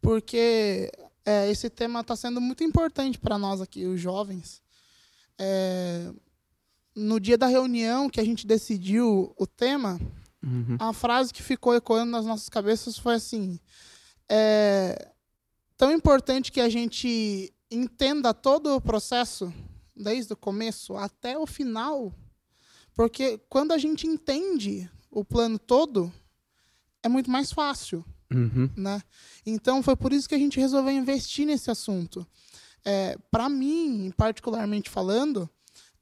Porque é, esse tema está sendo muito importante para nós aqui, os jovens. É, no dia da reunião que a gente decidiu o tema, Uhum. a frase que ficou ecoando nas nossas cabeças foi assim: é tão importante que a gente entenda todo o processo, desde o começo até o final, porque quando a gente entende o plano todo, é muito mais fácil. Uhum. né? Então foi por isso que a gente resolveu investir nesse assunto. É, para mim, particularmente falando,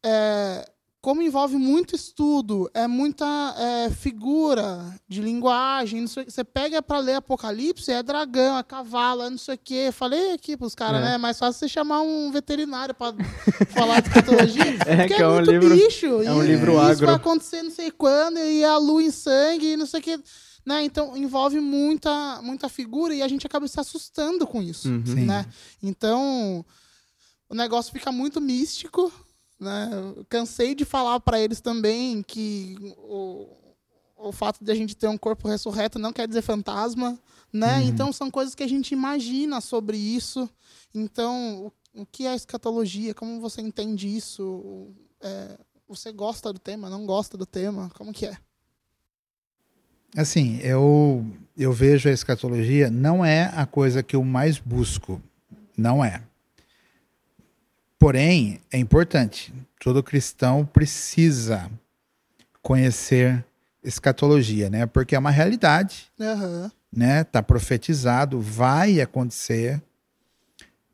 é, como envolve muito estudo, é muita é, figura de linguagem, não sei você pega para ler Apocalipse, é dragão, é cavalo, é não sei o que. Falei aqui pros caras, É. né? É mais fácil você chamar um veterinário para falar de escatologia. É, porque que é, é um muito livro- bicho. é um e livro isso agro. vai acontecer não sei quando, e a lua em sangue, e não sei o que. Né? Então envolve muita, muita figura e a gente acaba se assustando com isso Uhum. Né? Então, o negócio fica muito místico, né? Cansei de falar para eles também que o, o fato de a gente ter um corpo ressurreto não quer dizer fantasma, né? Então são coisas que a gente imagina sobre isso. Então, o, o que é escatologia? Como você entende isso? É, você gosta do tema? Não gosta do tema? Como que é? Assim, eu, eu vejo a escatologia não é a coisa que eu mais busco. Não é. Porém, é importante. Todo cristão precisa conhecer escatologia, né? Porque é uma realidade, Aham. né? Tá profetizado, vai acontecer.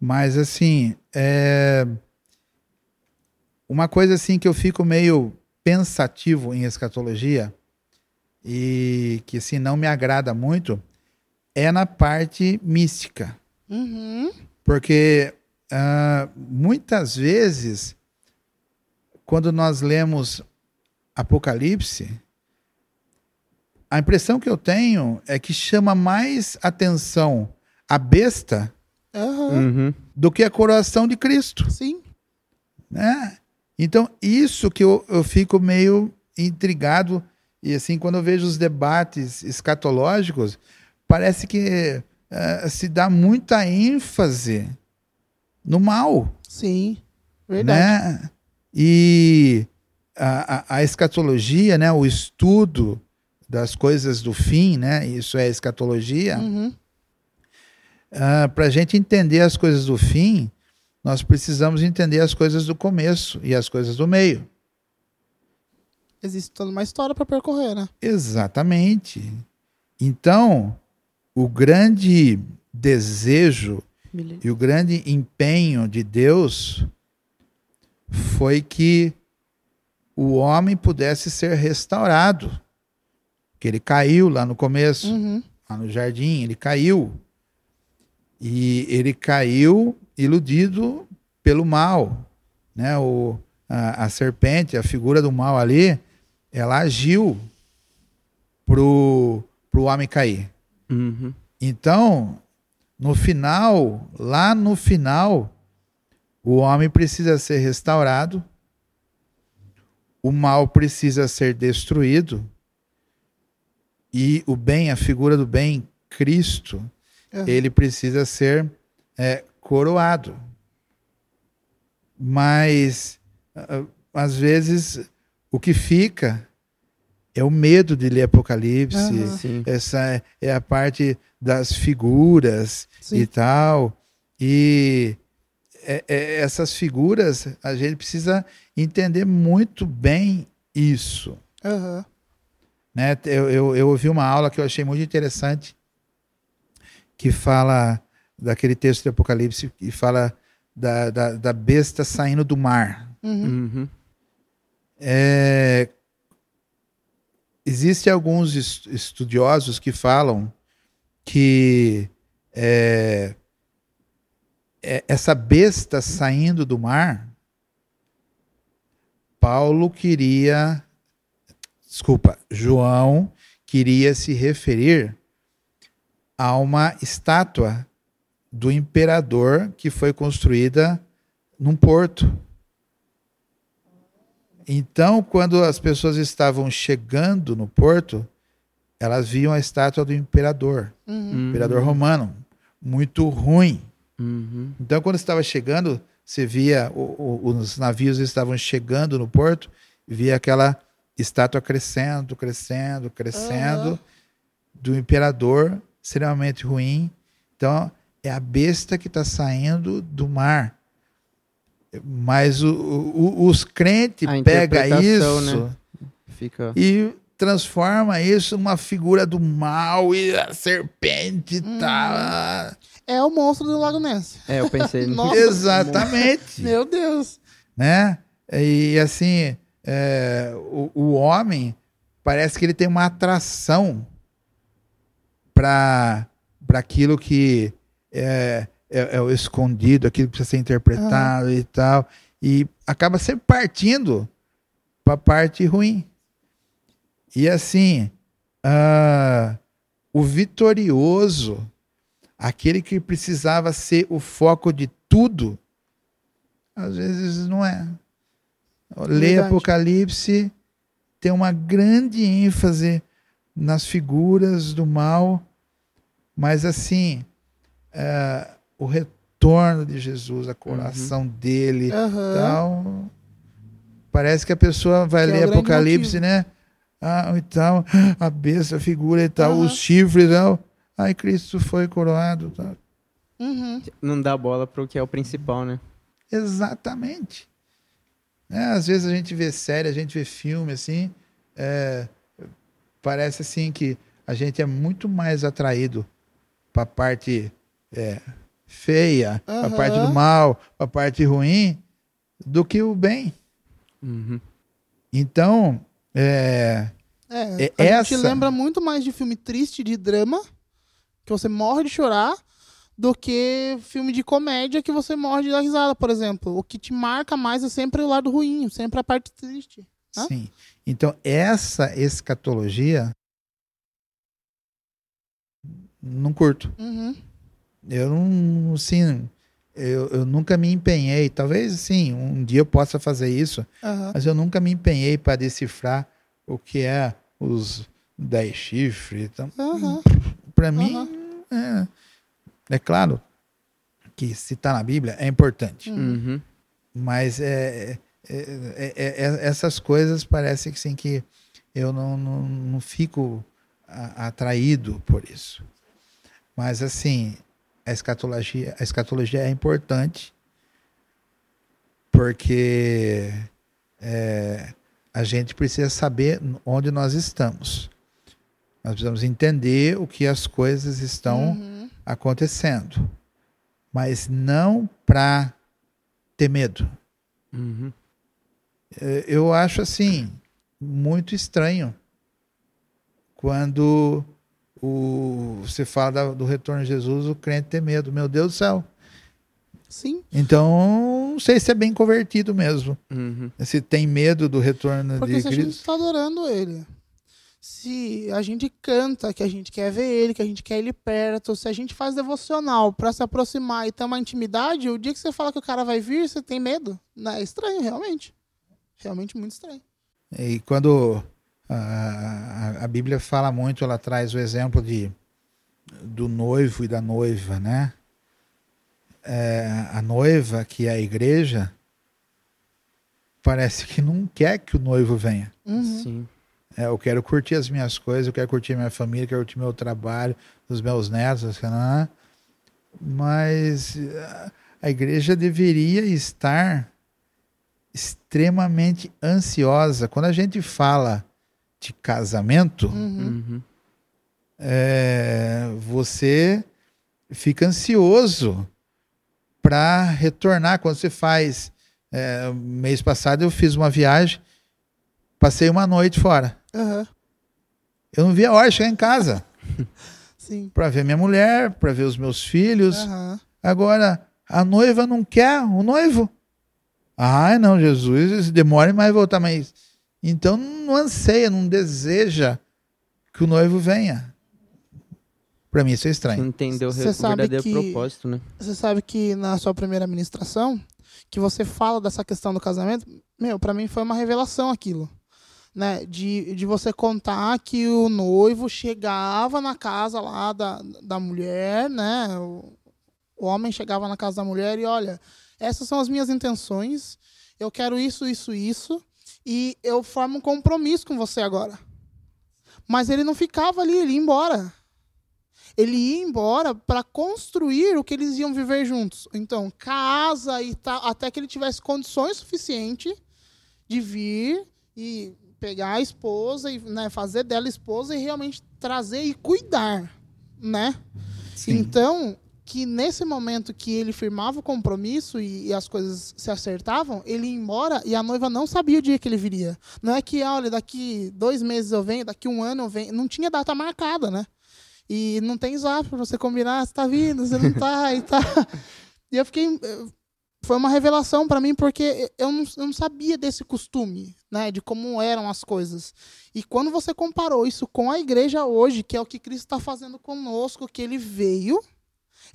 Mas assim, é uma coisa assim que eu fico meio pensativo em escatologia e que assim não me agrada muito é na parte mística, Uhum. porque ah, muitas vezes quando nós lemos Apocalipse, a impressão que eu tenho é que chama mais atenção a besta. Uhum. do que a coroação de Cristo, Sim. né? Então, isso que eu, eu fico meio intrigado, e assim, quando eu vejo os debates escatológicos, parece que eh, se dá muita ênfase no mal, Sim. Verdade. né? E a, a, a escatologia, né? O estudo das coisas do fim, né? Isso é escatologia. Uhum. para a gente entender as coisas do fim, nós precisamos entender as coisas do começo e as coisas do meio. Existe toda uma história para percorrer, né? Exatamente. Então, o grande desejo e o grande empenho de Deus foi que o homem pudesse ser restaurado. Que ele caiu lá no começo, Uhum. lá no jardim, ele caiu. E ele caiu iludido pelo mal. Né? O, a, a serpente, a figura do mal ali, ela agiu pro, pro homem cair. Uhum. Então, no final, lá no final, o homem precisa ser restaurado, o mal precisa ser destruído, e o bem, a figura do bem, Cristo, Aham. ele precisa ser é, coroado. Mas, às vezes, o que fica é o medo de ler Apocalipse. Sim. essa é a parte das figuras Sim. e tal. E é- é- essas figuras, a gente precisa entender muito bem isso. Aham. Né? Eu, eu, eu ouvi uma aula que eu achei muito interessante, que fala daquele texto de Apocalipse, que fala da, da, da besta saindo do mar. Uhum. Uhum. É, Existem alguns es- estudiosos que falam que é, é, essa besta saindo do mar, Paulo queria, desculpa, João queria se referir a uma estátua do imperador que foi construída num porto. Então, quando as pessoas estavam chegando no porto, elas viam a estátua do imperador, Uhum. imperador romano, muito ruim. Uhum. Então, quando estava chegando, você via o- o- os navios estavam chegando no porto, via aquela estátua crescendo, crescendo, crescendo, Aham. do imperador extremamente ruim. Então, é a besta que está saindo do mar. Mas o- o- os crentes pegam isso né? Fica. e transforma isso numa figura do mal e a serpente e Hum. tal. É o monstro do Lago Ness. É, eu pensei. no- Nossa. Exatamente. Meu Deus. né? E assim, é, o, o homem parece que ele tem uma atração para aquilo que é, é, é o escondido, aquilo que precisa ser interpretado e tal, e acaba sempre partindo para a parte ruim. E assim, ah, o vitorioso, aquele que precisava ser o foco de tudo, às vezes não é. Verdade. Apocalipse tem uma grande ênfase nas figuras do mal, mas assim, é, o retorno de Jesus, a coração dele, Aham. tal, parece que a pessoa vai Que é o ler grande Apocalipse, motivo. né? Ah, e tal, a besta, a figura e tal, Aham. os chifres e tal. Ai, Cristo foi coroado. Tal. Uhum. Não dá bola pro que é o principal, né? Exatamente. É, às vezes a gente vê série, a gente vê filme, assim, é, parece assim que a gente é muito mais atraído para a parte é, feia, para a parte do mal, para a parte ruim, do que o bem. Uhum. Então, é, É, É a essa- gente lembra muito mais de filme triste, de drama, que você morre de chorar, do que filme de comédia que você morre de dar risada, por exemplo. O que te marca mais é sempre o lado ruim, sempre a parte triste. Hã? sim. Então, essa escatologia, não curto. Uhum. Eu não, assim, eu, eu nunca me empenhei, talvez sim, um dia eu possa fazer isso, Aham. mas eu nunca me empenhei para decifrar o que é os dez chifres. Então, Aham. para mim, é, é claro que se está na Bíblia é importante, Uhum. mas é, é- é- é- é- essas coisas parece que sim que eu não, não, não fico a- atraído por isso. Mas assim, a escatologia, a escatologia é importante porque é, a gente precisa saber onde nós estamos. Nós precisamos entender o que as coisas estão Uhum. acontecendo, mas não para ter medo. Uhum. Eh, Eu acho assim muito estranho quando o, você fala do retorno de Jesus, o crente tem medo. Meu Deus do céu. Sim. Então, não sei se é bem convertido mesmo. Uhum. Se tem medo do retorno Porque de se a gente Cristo. está adorando ele, se a gente canta que a gente quer ver ele, que a gente quer ele perto, se a gente faz devocional para se aproximar e ter uma intimidade, o dia que você fala que o cara vai vir, você tem medo. Não, É estranho, realmente. Realmente muito estranho. E quando a, a, a Bíblia fala muito, ela traz o exemplo de do noivo e da noiva, né? É, a noiva, que é a igreja, parece que não quer que o noivo venha. Uhum. Sim. É, eu quero curtir as minhas coisas, eu quero curtir minha família, eu quero curtir meu trabalho, os meus netos, né? mas a igreja deveria estar extremamente ansiosa. Quando a gente fala de casamento, Uhum. Uhum. é, você fica ansioso para retornar. Quando você faz. é, mês passado eu fiz uma viagem, passei uma noite fora. Aham. Eu não vi a hora de chegar em casa Sim. para ver minha mulher, para ver os meus filhos. Aham. Agora, a noiva não quer o noivo. Ai, não, Jesus, demore mais voltar, mas. Então não anseia, não deseja que o noivo venha. Para mim isso é Você estranho. entendeu o Cê o verdadeiro que- propósito, né? Você sabe que na sua primeira ministração, que você fala dessa questão do casamento, meu, pra mim foi uma revelação aquilo. Né, de, de você contar que o noivo chegava na casa lá da, da mulher, né? O, o homem chegava na casa da mulher e olha, essas são as minhas intenções, eu quero isso, isso, isso, e eu formo um compromisso com você agora. Mas ele não ficava ali, ele ia embora ele ia embora para construir o que eles iam viver juntos. Então, casa e tal, até que ele tivesse condições suficientes de vir e pegar a esposa e né, fazer dela esposa e realmente trazer e cuidar, né? Sim. Então, que nesse momento que ele firmava o compromisso e, e as coisas se acertavam, ele ia embora e a noiva não sabia o dia que ele viria. Não é que, olha, daqui dois meses eu venho, daqui um ano eu venho. Não tinha data marcada, né? E não tem zap pra você combinar, você tá vindo, você não tá e tá. E eu fiquei. eh, Foi uma revelação pra mim, porque eu não, eu não sabia desse costume, né? De como eram as coisas. E quando você comparou isso com a igreja hoje, que é o que Cristo está fazendo conosco, que ele veio,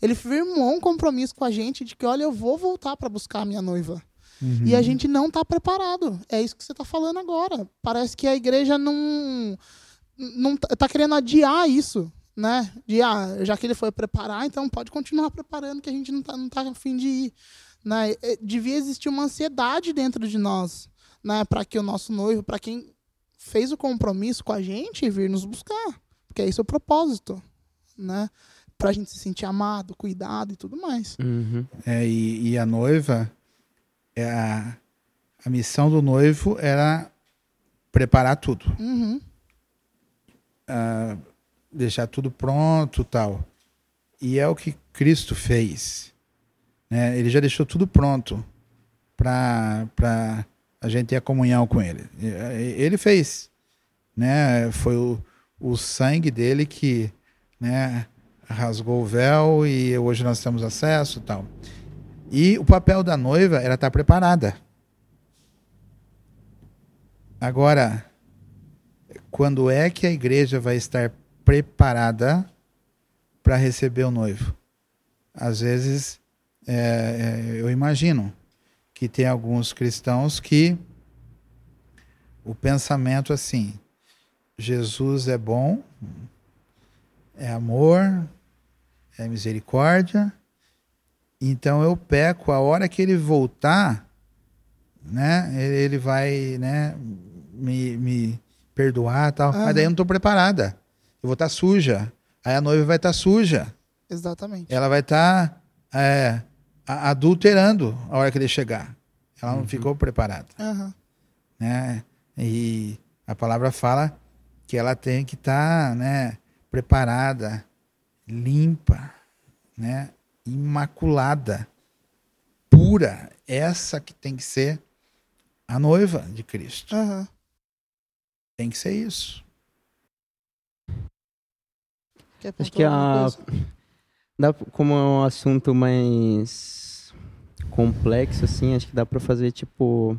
ele firmou um compromisso com a gente de que, olha, eu vou voltar para buscar a minha noiva. Uhum. E a gente não está preparado. É isso que você está falando agora. Parece que a igreja não não tá, tá querendo adiar isso, né? De ah, já que ele foi preparar, então pode continuar preparando que a gente não tá não tá a fim de ir, né? É, Devia existir uma ansiedade dentro de nós, né, para que o nosso noivo, para quem fez o compromisso com a gente vir nos buscar, porque esse é o propósito, né? Pra gente se sentir amado, cuidado e tudo mais. Uhum. É, e, e a noiva, é a, a missão do noivo era preparar tudo. Uhum. ah, deixar tudo pronto tal. E é o que Cristo fez. Né? Ele já deixou tudo pronto para a gente ter a comunhão com Ele. Ele fez. Né? Foi o, o sangue dele que né, rasgou o véu e hoje nós temos acesso tal. E o papel da noiva era estar preparada. Agora, quando é que a igreja vai estar preparada para receber o noivo? Às vezes, é, é, eu imagino que tem alguns cristãos que o pensamento assim: Jesus é bom, é amor, é misericórdia, então eu peco a hora que ele voltar, né? Ele vai, né? Me, me perdoar, tal. Aham. Mas daí eu não estou preparada. Eu vou estar suja. Aí a noiva vai estar suja. Exatamente. Ela vai estar é, a- adulterando a hora que ele chegar. Ela não ficou preparada, Aham. né? E a palavra fala que ela tem que estar, né, preparada, limpa, né, imaculada, pura. Essa que tem que ser a noiva de Cristo. Aham. Tem que ser isso. Acho que a, dá, como é um assunto mais complexo, assim, acho que dá pra fazer, tipo...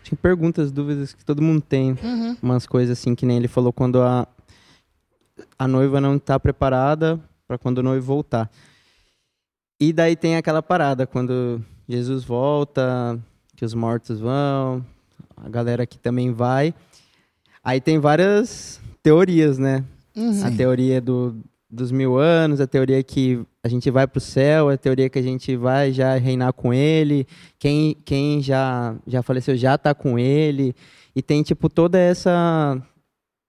Acho que perguntas, dúvidas que todo mundo tem. Uhum. Umas coisas assim, que nem ele falou, quando a, a noiva não tá preparada pra quando o noivo voltar. E daí tem aquela parada, quando Jesus volta, que os mortos vão, a galera aqui também vai. Aí tem várias teorias, né? Uhum. A teoria do, dos mil anos, a teoria que a gente vai para o céu, a teoria que a gente vai já reinar com ele, quem, quem já, já faleceu já está com ele, e tem, tipo, toda essa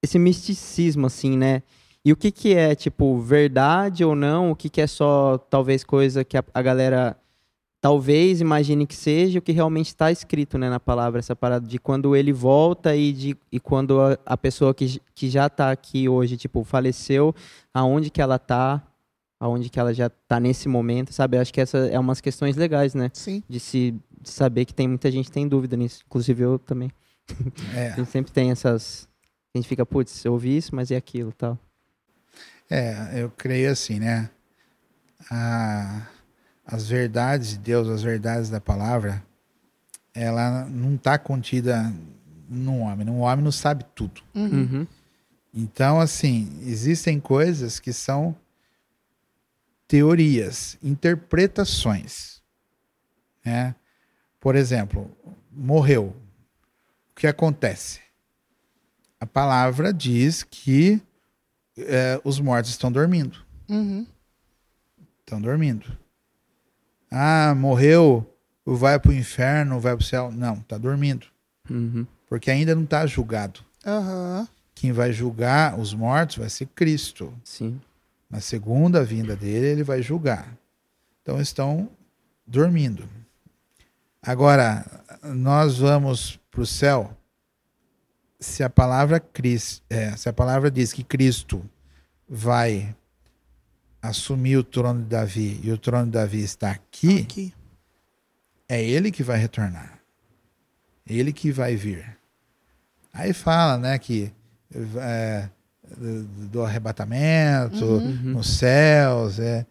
esse misticismo, assim, né? E o que que é, tipo, verdade ou não? O que que é só, talvez, coisa que a, a galera talvez imagine que seja o que realmente está escrito, né, na palavra, essa parada de quando ele volta e, de, e quando a, a pessoa que, que já está aqui hoje, tipo, faleceu, aonde que ela tá, aonde que ela já tá nesse momento, sabe? Eu acho que essa é umas questões legais, né? Sim. De se de saber que tem muita gente que tem dúvida nisso, inclusive eu também. É. A gente sempre tem essas a gente fica, putz, eu ouvi isso, mas e aquilo, tal. É, eu creio assim, né? A- as verdades de Deus, as verdades da palavra, ela não está contida no homem. O homem não sabe tudo. Uhum. Uhum. Então, assim, existem coisas que são teorias, interpretações. Né? Por exemplo, morreu. O que acontece? A palavra diz que eh, os mortos estão dormindo. Uhum. Estão dormindo. Ah, morreu, vai para o inferno, vai para o céu. Não, está dormindo. Uhum. Porque ainda não está julgado. Aham. Quem vai julgar os mortos vai ser Cristo. Sim. Na segunda vinda dele, ele vai julgar. Então estão dormindo. Agora, nós vamos para o céu se a palavra Cris, é, se a palavra diz que Cristo vai assumir o trono de Davi e o trono de Davi está aqui, Aqui. é ele que vai retornar. Ele que vai vir. Aí fala, né, que é, do, arrebatamento, Uhum. nos céus, é,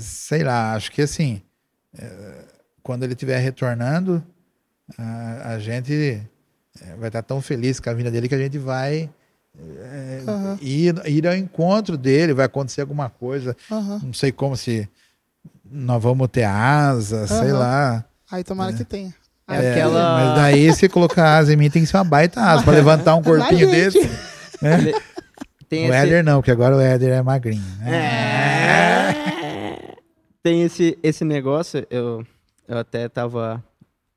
sei lá, acho que assim, é, quando ele estiver retornando, a, a gente vai estar tão feliz com a vinda dele que a gente vai é, Aham. ir, ir ao encontro dele, vai acontecer alguma coisa, Aham. não sei como se nós vamos ter asa, sei Aham. lá. Aí tomara que tenha. É Aí- aquela- Mas daí, se colocar asa em mim, tem que ser uma baita asa pra levantar um corpinho desse. né? Tem O esse, Éder não, porque agora o Éder é magrinho. Né? É. Tem esse, esse negócio, eu, eu até tava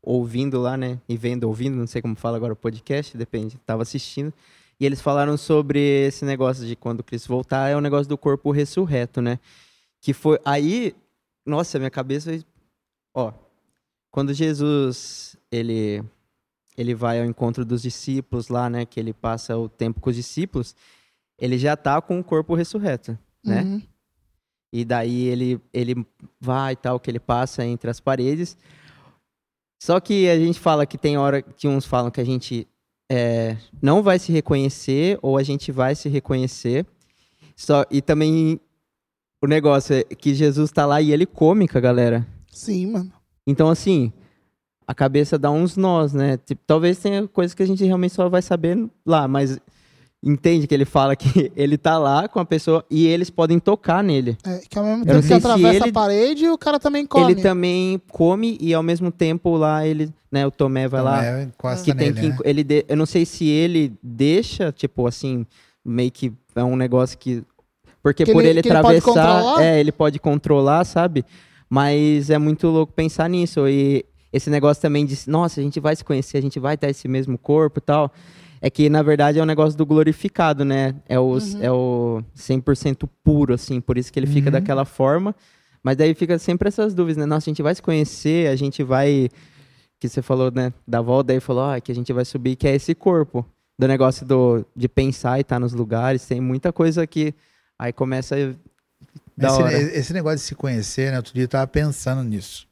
ouvindo lá, né? E vendo, ouvindo, não sei como fala agora o podcast, depende, tava assistindo. E eles falaram sobre esse negócio de quando Cristo voltar, é o negócio do corpo ressurreto, né? Que foi. Aí, nossa, minha cabeça. Ó, quando Jesus ele, ele vai ao encontro dos discípulos lá, né? Que ele passa o tempo com os discípulos, ele já tá com o corpo ressurreto, né? Uhum. E daí ele, ele vai e tal, que ele passa entre as paredes. Só que a gente fala que tem hora que uns falam que a gente é, não vai se reconhecer ou a gente vai se reconhecer. Só, e também o negócio é que Jesus tá lá e ele come com a galera. Sim, mano. Então, assim, a cabeça dá uns nós, né? Tipo, talvez tenha coisas que a gente realmente só vai saber lá, mas entende que ele fala que ele tá lá com a pessoa e eles podem tocar nele. É, que ao mesmo tempo que atravessa ele- a parede, o cara também come. Ele também come e ao mesmo tempo lá ele, né, o Tomé vai lá Então, é, encosta que tem nele, que né? ele de- eu não sei se ele deixa, tipo assim, meio que é um negócio que porque Que por ele- ele, ele atravessar, controlar? é, ele pode controlar, sabe? Mas é muito louco pensar nisso e esse negócio também de, nossa, a gente vai se conhecer, a gente vai ter esse mesmo corpo e tal. É que, na verdade, é um negócio do glorificado, né? É o, Uhum. é o 100% puro, assim. Por isso que ele fica Uhum. daquela forma. Mas daí fica sempre essas dúvidas, né? Nossa, a gente vai se conhecer, a gente vai... Que você falou, né? Da volta, daí falou ah, que a gente vai subir, que é esse corpo. Do negócio do, de pensar e estar nos lugares. Tem muita coisa que... Aí começa... a- Da Esse, hora. esse negócio de se conhecer, né? Outro dia eu tava pensando nisso.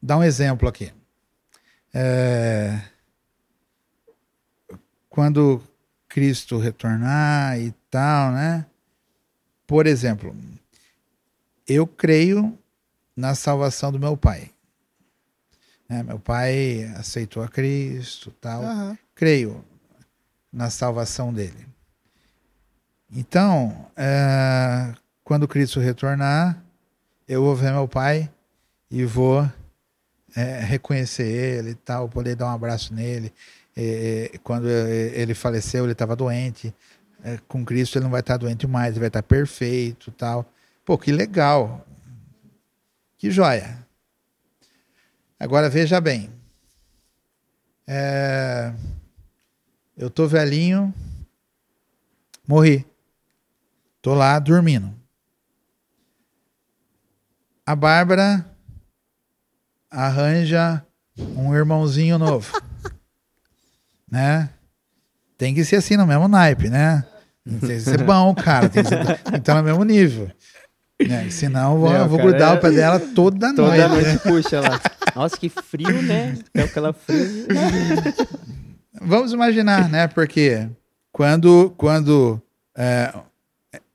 Dá um exemplo aqui. É, Quando Cristo retornar e tal, né? Por exemplo, eu creio na salvação do meu pai. né? Meu pai aceitou a Cristo, tal Aham. creio na salvação dele. Então, é, quando Cristo retornar, eu vou ver meu pai e vou é, reconhecer ele e tal, poder dar um abraço nele. É, é, quando é, ele faleceu, ele estava doente. Com Cristo ele não vai estar doente mais, ele vai estar perfeito tal. Pô, que legal. Que joia. Agora veja bem. É, eu tô velhinho, morri. Tô lá dormindo. A Bárbara arranja um irmãozinho novo. Né? Tem que ser assim no mesmo naipe, né? Tem que ser bom, cara. Tem que, ser, estar no mesmo nível. Né? Senão eu vou, Não, eu vou cara, grudar é- o pé dela toda, Toda noite. noite né? puxa lá. Nossa, que frio, né? É aquela frio. Vamos imaginar, né? Porque quando, quando é,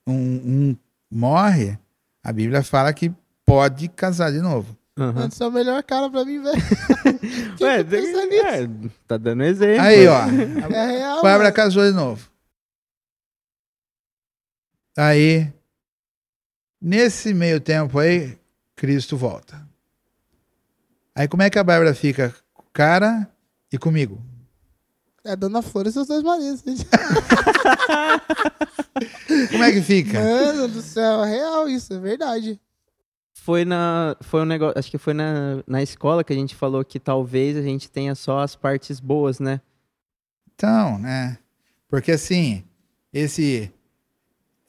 um, um morre, a Bíblia fala que pode casar de novo. Aham. Esse é o melhor cara pra mim, velho. Ué, que nisso? é, tá dando exemplo. Aí, ó. É real. A Bárbara mano. casou de novo. Aí, nesse meio tempo aí, Cristo volta. Aí como é que a Bárbara fica? Com o cara e comigo. É Dona Flor e seus dois maridos. gente. Como é que fica? Mano do céu, é real isso, é verdade. Foi na. Foi um negócio. Acho que foi na, na escola que a gente falou que talvez a gente tenha só as partes boas, né? Então, né? Porque assim, esse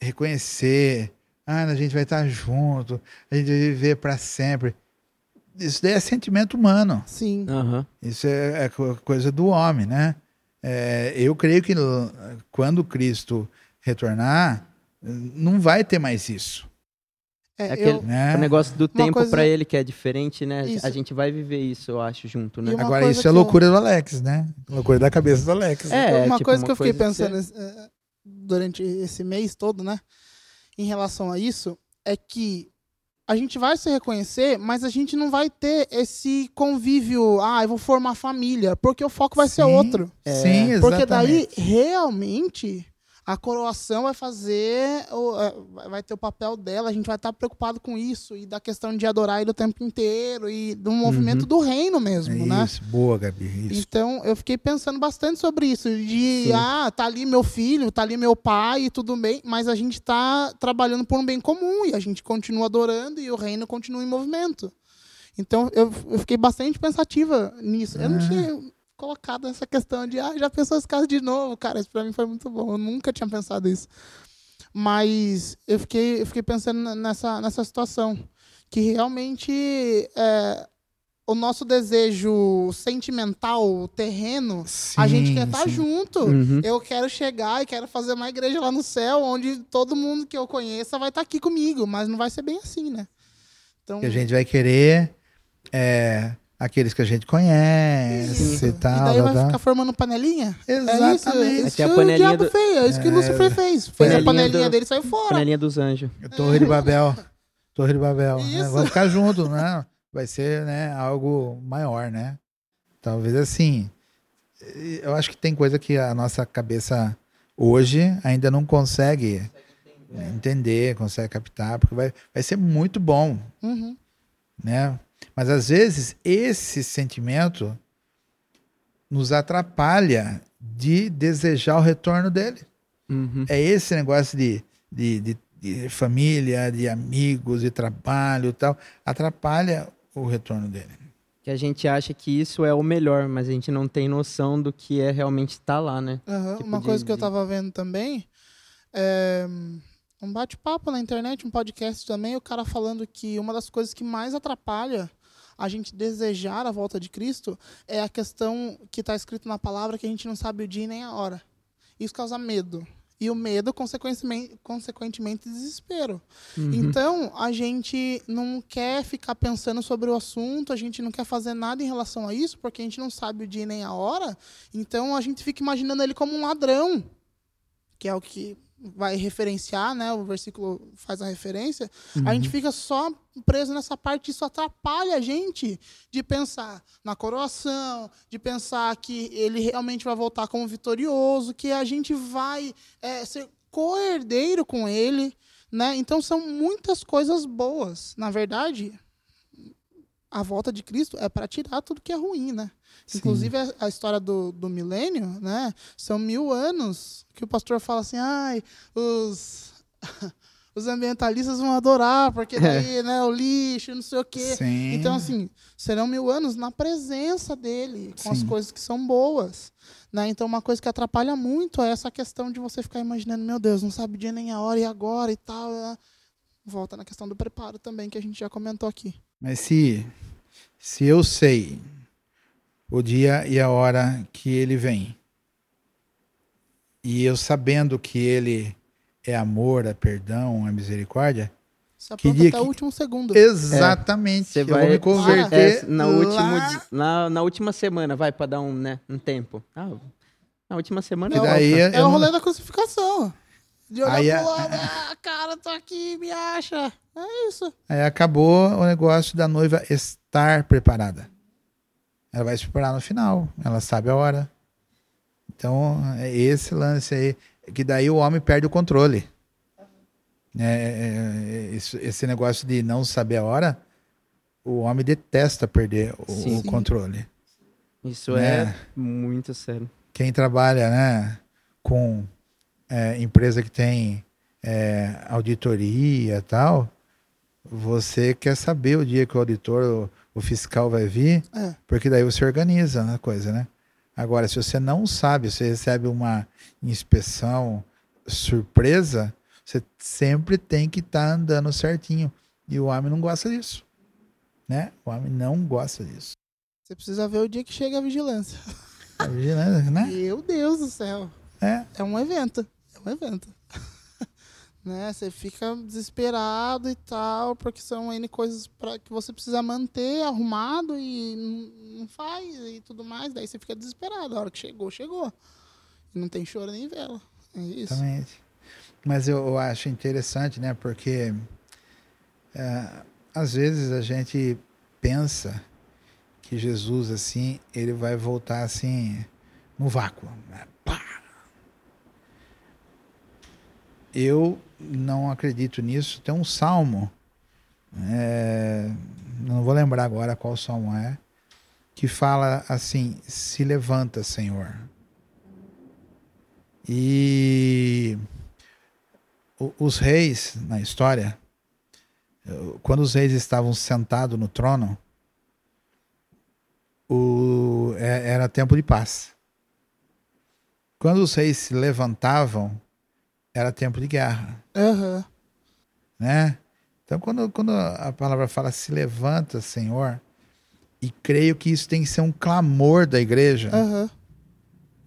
reconhecer, ah, a gente vai estar junto, a gente vai viver para sempre. isso daí é sentimento humano. Sim. Aham. Isso é, é co- coisa do homem, né? É, eu creio que quando Cristo retornar, não vai ter mais isso, É, É aquele- eu- né? O negócio do tempo coisa- pra ele que é diferente, né? Isso. A gente vai viver isso, eu acho, junto, né? Agora, isso é que eu- loucura do Alex, né? Loucura da cabeça do Alex. É, uma tipo, coisa uma que eu fiquei coisa pensando eh, durante esse mês todo, né? Em relação a isso, é que a gente vai se reconhecer, mas a gente não vai ter esse convívio, ah, eu vou formar família, porque o foco vai ser Sim, outro. Sim, exatamente. Porque daí, realmente, a coroação vai fazer, é, vai- ter o papel dela, a gente vai estar preocupado com isso, e da questão de adorar ele o tempo inteiro, e do movimento do reino mesmo, É né? Isso, boa, Gabi. Isso. Então, eu fiquei pensando bastante sobre isso. De, Sim. ah, tá ali meu filho, tá ali meu pai, e tudo bem, mas a gente tá trabalhando por um bem comum e a gente continua adorando e o reino continua em movimento. Então, eu, eu fiquei bastante pensativa nisso. Eu não Ah. tinha colocado essa questão de, ah, já pensou esse caso de novo, cara, isso pra mim foi muito bom. Eu nunca tinha pensado isso. Mas eu fiquei, eu fiquei pensando nessa, nessa situação. Que realmente é, o nosso desejo sentimental, terreno, a gente quer estar sim. junto. Uhum. Eu quero chegar e quero fazer uma igreja lá no céu, onde todo mundo que eu conheça vai estar aqui comigo, mas não vai ser bem assim, né? Então, Que a gente vai querer é, aqueles que a gente conhece isso. e tal. daí vai tal, ficar formando panelinha? É isso, Exatamente. isso Tem a que o diabo do- fez, é isso que o Lúcifer fez. Fez Panelinha a panelinha do- dele e saiu fora. Panelinha dos anjos. Torre de Babel. Torre de Babel. né? Isso. Vamos ficar juntos, né? Vai ser né, algo maior, né? Talvez assim. Eu acho que tem coisa que a nossa cabeça hoje ainda não consegue entender, consegue captar, porque vai, vai ser muito bom, Uhum. né? Mas às vezes esse sentimento nos atrapalha de desejar o retorno dele. Uhum. É esse negócio de, de, de, de família, de amigos, de trabalho e tal, atrapalha o retorno dele. Que a gente acha que isso é o melhor, mas a gente não tem noção do que é realmente estar lá, né? Aham, Tipo Uma de- coisa que eu de- tava vendo também é um bate-papo na internet, um podcast também, o cara falando que uma das coisas que mais atrapalha a gente desejar a volta de Cristo é a questão que está escrito na palavra que a gente não sabe o dia nem a hora. Isso causa medo. E o medo, consequentemente, consequentemente desespero. Uhum. Então, a gente não quer ficar pensando sobre o assunto, a gente não quer fazer nada em relação a isso, porque a gente não sabe o dia nem a hora. Então, a gente fica imaginando ele como um ladrão, que é o que vai referenciar, né? O versículo faz a referência. A gente fica só preso nessa parte, isso atrapalha a gente de pensar na coroação, de pensar que ele realmente vai voltar como vitorioso, que a gente vai é, ser co-herdeiro com ele, né? Então são muitas coisas boas. Na verdade, a volta de Cristo é para tirar tudo que é ruim, né? Sim. Inclusive a, a história do, do milênio, né? São mil anos que o pastor fala assim, ai, os os ambientalistas vão adorar porque daí, né, o lixo, não sei o quê. Sim. Então, assim, serão mil anos na presença dele, com as Sim. coisas que são boas. Né? Então, uma coisa que atrapalha muito é essa questão de você ficar imaginando, meu Deus, não sabe dia nem a hora e agora e tal. né? Volta na questão do preparo também, que a gente já comentou aqui. Mas se, se eu sei o dia e a hora que ele vem, e eu sabendo que ele é amor, é perdão, é misericórdia, Se Que dia até que- o último segundo. exatamente, Você eu vai vou me converter É, na, lá- último, na, na última semana, vai, pra dar um, né, um tempo. Ah, na última semana Que volta. daí É eu o não- rolê da crucificação. De olhar Aí pro a- lado, ah, cara, tô aqui, me acha. É isso. Aí acabou o negócio da noiva estar preparada. Ela vai se preparar no final, ela sabe a hora. Então, é esse lance aí, que daí o homem perde o controle. É, é, é, esse negócio de não saber a hora, o homem detesta perder o, Sim. o controle. Isso Né? é muito sério. Quem trabalha né, com é, empresa que tem é, auditoria e tal, você quer saber o dia que o auditor, o, o fiscal vai vir, É. porque daí você organiza a coisa, né? Agora, se você não sabe, você recebe uma inspeção surpresa, você sempre tem que estar andando certinho. E o homem não gosta disso. Né? O homem não gosta disso. Você precisa ver o dia que chega a vigilância. A vigilância, né? Meu Deus do céu. É. É um evento. Um evento. né? Você fica desesperado e tal, porque são N coisas para que você precisa manter arrumado e não faz e tudo mais. Daí você fica desesperado. A hora que chegou, chegou. E não tem choro nem vela. É isso. Exatamente. Mas eu, eu acho interessante, né? Porque é, às vezes a gente pensa que Jesus, assim, ele vai voltar assim no vácuo. né? Eu não acredito nisso. Tem um salmo, é, não vou lembrar agora qual salmo é, que fala assim: se levanta, Senhor. E os reis na história, quando os reis estavam sentados no trono, o- é- era tempo de paz. Quando os reis se levantavam, era tempo de guerra, Aham. né? Então, quando, quando a palavra fala se levanta, Senhor, e creio que isso tem que ser um clamor da igreja, Aham.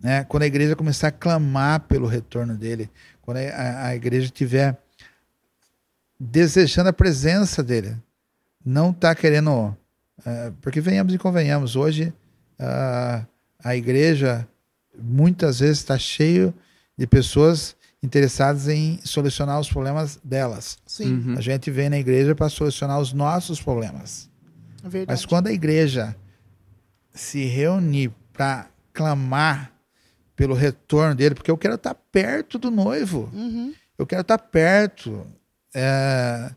né? Quando a igreja começar a clamar pelo retorno dele, quando a, a- igreja estiver desejando a presença dele, não está querendo, eh, porque venhamos e convenhamos, hoje ah, a igreja muitas vezes está cheio de pessoas interessadas em solucionar os problemas delas. Sim, Uhum. A gente vem na igreja para solucionar os nossos problemas. é verdade. Mas quando a igreja se reunir para clamar pelo retorno dele, porque eu quero estar perto do noivo, Uhum. eu quero estar perto é,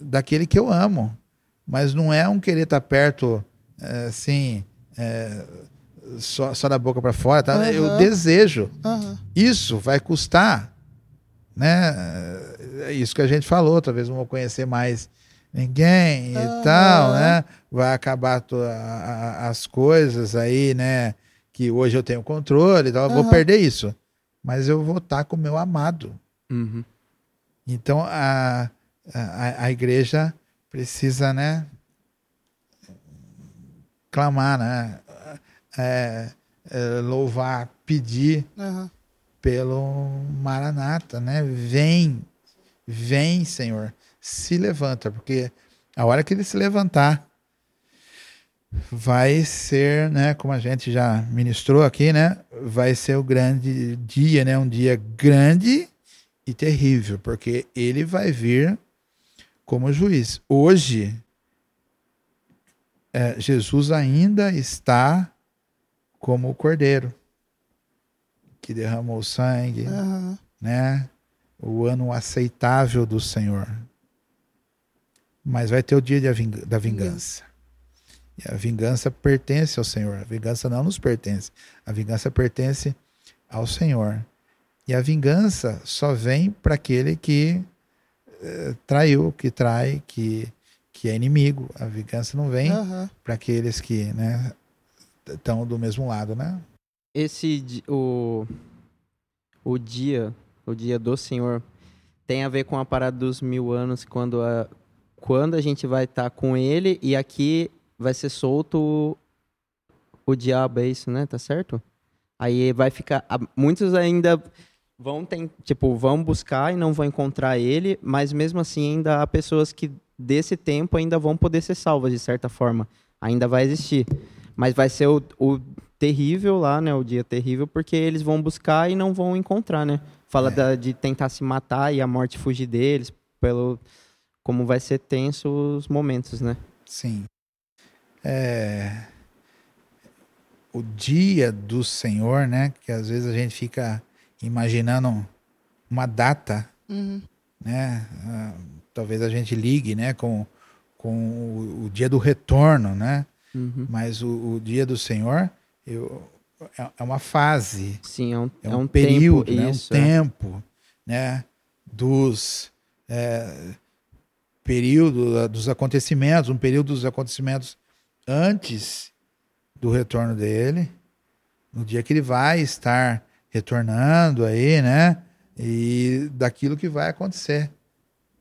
daquele que eu amo, mas não é um querer estar perto é, assim é, só, só da boca para fora, tá? Eu Aham. desejo. Aham. Isso vai custar, né? É isso que a gente falou, talvez não vou conhecer mais ninguém e tal, né? Vai acabar a- as coisas aí, né? Que hoje eu tenho controle e tal, eu vou perder isso. Mas eu vou estar com o meu amado. Uhum. Então a, a, a igreja precisa, né? Clamar, né? É, é, louvar, pedir Aham. Pelo Maranata, né? Vem, vem, Senhor, se levanta, porque a hora que ele se levantar vai ser, né, como a gente já ministrou aqui, né, vai ser o grande dia, né, um dia grande e terrível, porque ele vai vir como juiz. Hoje é, Jesus ainda está como o cordeiro que derramou sangue, Aham. né? O ano aceitável do Senhor. Mas vai ter o dia ving- da vingança. E a vingança pertence ao Senhor. A vingança não nos pertence. A vingança pertence ao Senhor. E a vingança só vem para aquele que eh, traiu, que trai, que, que é inimigo. A vingança não vem Aham. para aqueles que né, estão do mesmo lado, né? Esse o o dia, o dia do Senhor tem a ver com a parada dos mil anos quando a quando a gente vai estar com ele e aqui vai ser solto o, o diabo, é isso, né? Tá certo? Aí vai ficar muitos ainda vão tem, tipo, vão buscar e não vão encontrar ele, mas mesmo assim ainda há pessoas que desse tempo ainda vão poder ser salvas de certa forma. Ainda vai existir. Mas vai ser o, o terrível lá, né? O dia terrível, porque eles vão buscar e não vão encontrar, né? Fala É. da- de tentar se matar e a morte fugir deles, pelo como vai ser tenso os momentos, né? Sim. É, O dia do Senhor, né? Que às vezes a gente fica imaginando uma data, Uhum. né? ah, talvez a gente ligue, né? Com, com o, o dia do retorno, né? Uhum. Mas o, o dia do Senhor eu, é, é uma fase, Sim, é um, é é um, um período, tempo, né? isso, um é. tempo, né? Dos é, período da- dos acontecimentos, um período dos acontecimentos antes do retorno dele, no dia que ele vai estar retornando aí, né? E daquilo que vai acontecer,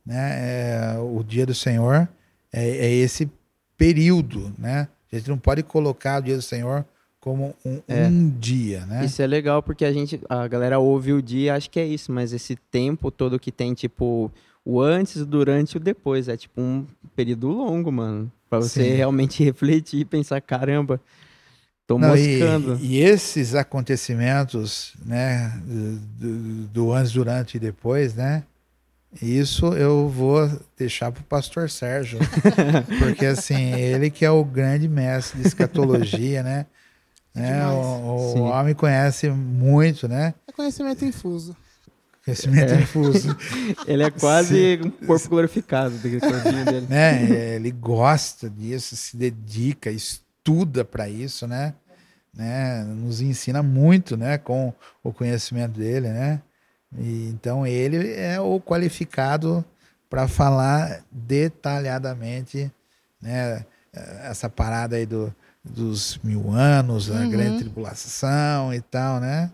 né? É, o dia do Senhor é, é esse período, né? A gente não pode colocar o dia do Senhor como um, É. um dia, né? Isso é legal porque a gente, a galera ouve o dia, acho que é isso, mas esse tempo todo que tem, tipo, o antes, o durante e o depois, é tipo um período longo, mano. Pra você Sim. realmente refletir e pensar, caramba, tô Não, e, moscando. e esses acontecimentos, né, do, do antes, durante e depois, né? Isso eu vou deixar pro pastor Sérgio, porque assim, ele que é o grande mestre de escatologia, né? Né? O, o Sim. homem conhece muito, né? É conhecimento infuso. Conhecimento É. infuso. Ele é quase um corpo glorificado do corpinho dele. né? Ele gosta disso, se dedica, estuda para isso, né? né? Nos ensina muito, né? Com o conhecimento dele, né? E, então ele é o qualificado para falar detalhadamente, né? Essa parada aí do, dos mil anos, a Uhum. grande tribulação e tal, né?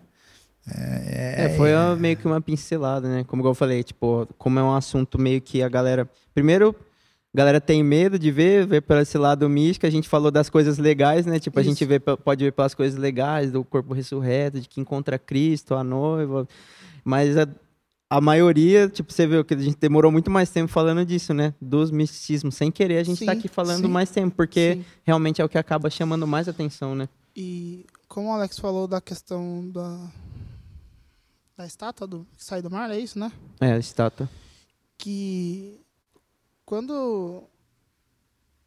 É, foi uma- meio que uma pincelada, né? Como eu falei, tipo, como é um assunto meio que a galera. Primeiro, a galera tem medo de ver, ver por esse lado místico. A gente falou das coisas legais, né? Tipo, a Isso. gente vê, pode ver pelas coisas legais, do corpo ressurreto, de que encontra Cristo, a noiva. Mas a, maioria, tipo, você viu que a gente demorou muito mais tempo falando disso, né? Dos misticismos. Sem querer, a gente tá Sim, aqui falando sim, mais tempo, porque Sim. realmente é o que acaba chamando mais atenção, né? E como o Alex falou da questão da, da estátua do, que sai do mar, é isso, né? É, a estátua. que quando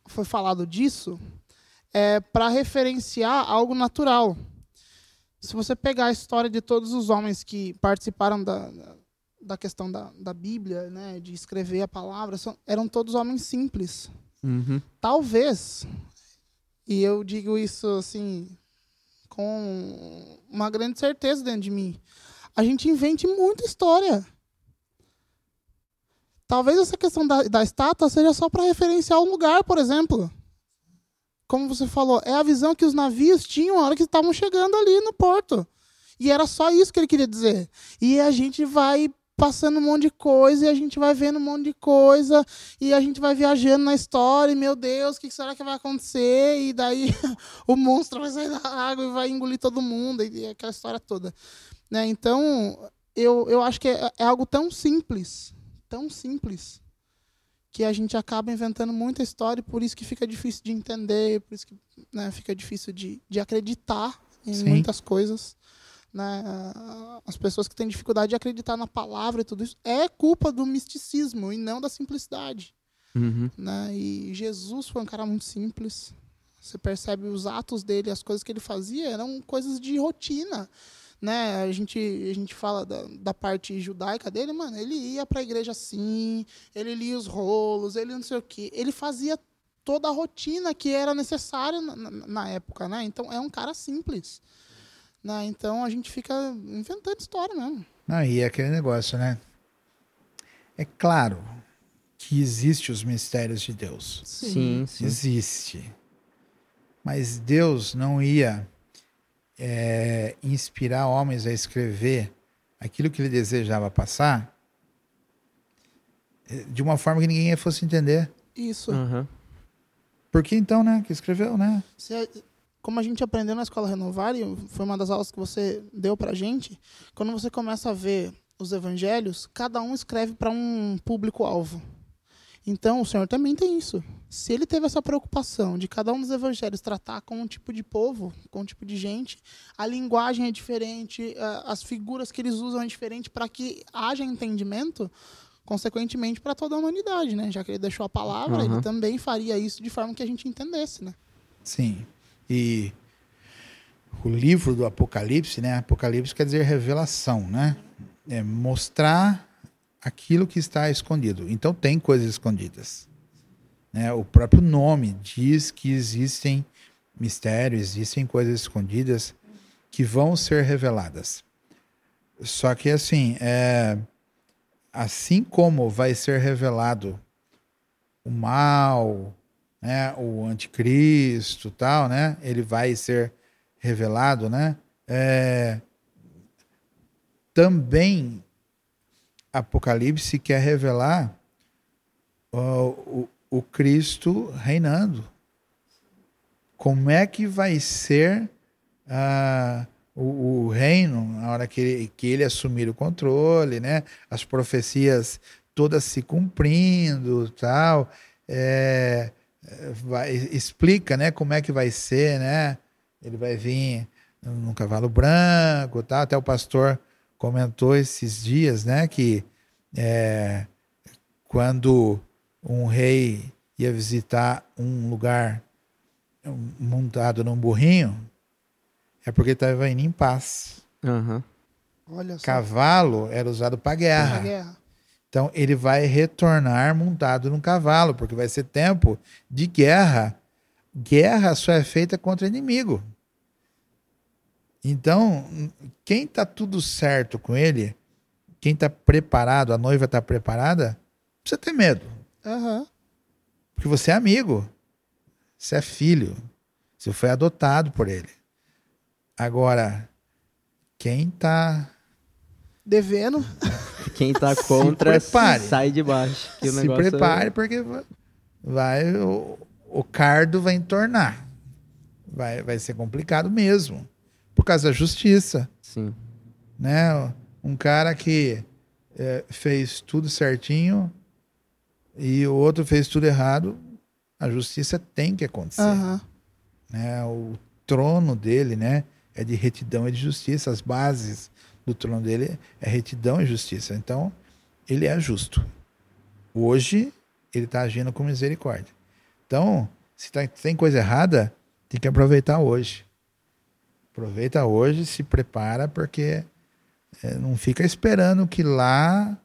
foi falado disso é para referenciar algo natural. Se você pegar a história de todos os homens que participaram da, da questão da, da Bíblia, né, de escrever a palavra, são- eram todos homens simples. Uhum. Talvez, e eu digo isso assim com uma grande certeza dentro de mim, a gente invente muita história. Talvez essa questão da, da estátua seja só para referenciar um lugar, por exemplo. Como você falou, é a visão que os navios tinham na hora que estavam chegando ali no porto. E era só isso que ele queria dizer. E a gente vai passando um monte de coisa, e a gente vai vendo um monte de coisa, e a gente vai viajando na história, e meu Deus, o que será que vai acontecer? E daí o monstro vai sair da água e vai engolir todo mundo, e aquela história toda. Né? Então, eu, eu acho que é, é algo tão simples, tão simples, que a gente acaba inventando muita história, e por isso que fica difícil de entender, por isso que né, fica difícil de, de acreditar em Sim. muitas coisas. Né? As pessoas que têm dificuldade de acreditar na palavra e tudo isso é culpa do misticismo e não da simplicidade Uhum. né? E Jesus foi um cara muito simples. Você percebe os atos dele, as coisas que ele fazia eram coisas de rotina, né? A gente a gente fala da, da parte judaica dele, mano. Ele ia para a igreja assim, ele lia os rolos, ele não sei o quê. Ele fazia toda a rotina que era necessária na, na- na época, né? Então é um cara simples, né? Então a gente fica inventando história mesmo. Não, e é aquele negócio, né? É claro que existe os mistérios de Deus. Sim, sim. Existe. Mas Deus não ia é, inspirar homens a escrever aquilo que ele desejava passar eh, de uma forma que ninguém fosse entender. Isso. Aham. Por que então, né? Que escreveu, né? Você- como a gente aprendeu na escola Renovar, e foi uma das aulas que você deu pra gente, quando você começa a ver os evangelhos, cada um escreve para um público-alvo. Então, o Senhor também tem isso. Se ele teve essa preocupação de cada um dos evangelhos tratar com um tipo de povo, com um tipo de gente, a linguagem é diferente, a- as figuras que eles usam é diferente para que haja entendimento, consequentemente, para toda a humanidade, né? Já que ele deixou a palavra, Aham. ele também faria isso de forma que a gente entendesse, né? Sim. E o livro do Apocalipse, né? Apocalipse quer dizer revelação, né? É mostrar aquilo que está escondido. Então tem coisas escondidas. Né? O próprio nome diz que existem mistérios, existem coisas escondidas que vão ser reveladas. Só que assim, é, assim como vai ser revelado o mal, né, o anticristo, tal, né, ele vai ser revelado, né, é, também Apocalipse quer revelar ó, o, o Cristo reinando, como é que vai ser ah, o, o, reino na hora que ele, que ele assumir o controle, né? As profecias todas se cumprindo, tal. É, vai, explica, né? Como é que vai ser, né? Ele vai vir num cavalo branco, tal. Até o pastor comentou esses dias, né? Que é, quando um rei ia visitar um lugar montado num burrinho, é porque estava indo em paz. Uhum. Cavalo era usado para guerra. guerra. Então ele vai retornar montado num cavalo, porque vai ser tempo de guerra. Guerra só é feita contra inimigo. Então, quem está tudo certo com ele, quem está preparado, a noiva está preparada, precisa ter medo. Uhum. Porque você é amigo, você é filho, você foi adotado por ele. Agora, quem está devendo, quem está contra sai de baixo. se prepare é... porque vai o, o cardo vai entornar. Vai, vai ser complicado mesmo por causa da justiça. Sim. Né? Um cara que é, fez tudo certinho e o outro fez tudo errado, a justiça tem que acontecer. Uhum. Né? O trono dele né, é de retidão e de justiça, as bases do trono dele é retidão e justiça. Então, ele é justo. Hoje, ele está agindo com misericórdia. Então, se tá, tem coisa errada, tem que aproveitar hoje. Aproveita hoje, se prepara, porque é, não fica esperando que lá.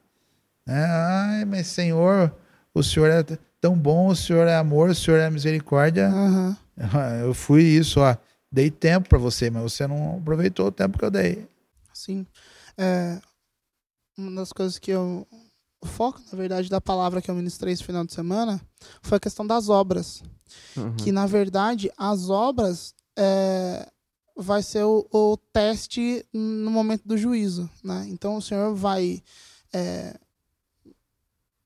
Né, Ai, mas Senhor, o Senhor é tão bom, o Senhor é amor, o Senhor é misericórdia. Uhum. Eu fui isso, ó. Dei tempo para você, mas você não aproveitou o tempo que eu dei. Sim. É, uma das coisas que eu. O foco, na verdade, da palavra que eu ministrei esse final de semana foi a questão das obras. Uhum. Que, na verdade, as obras é, vai ser o, o, teste no momento do juízo, né? Então o Senhor vai é,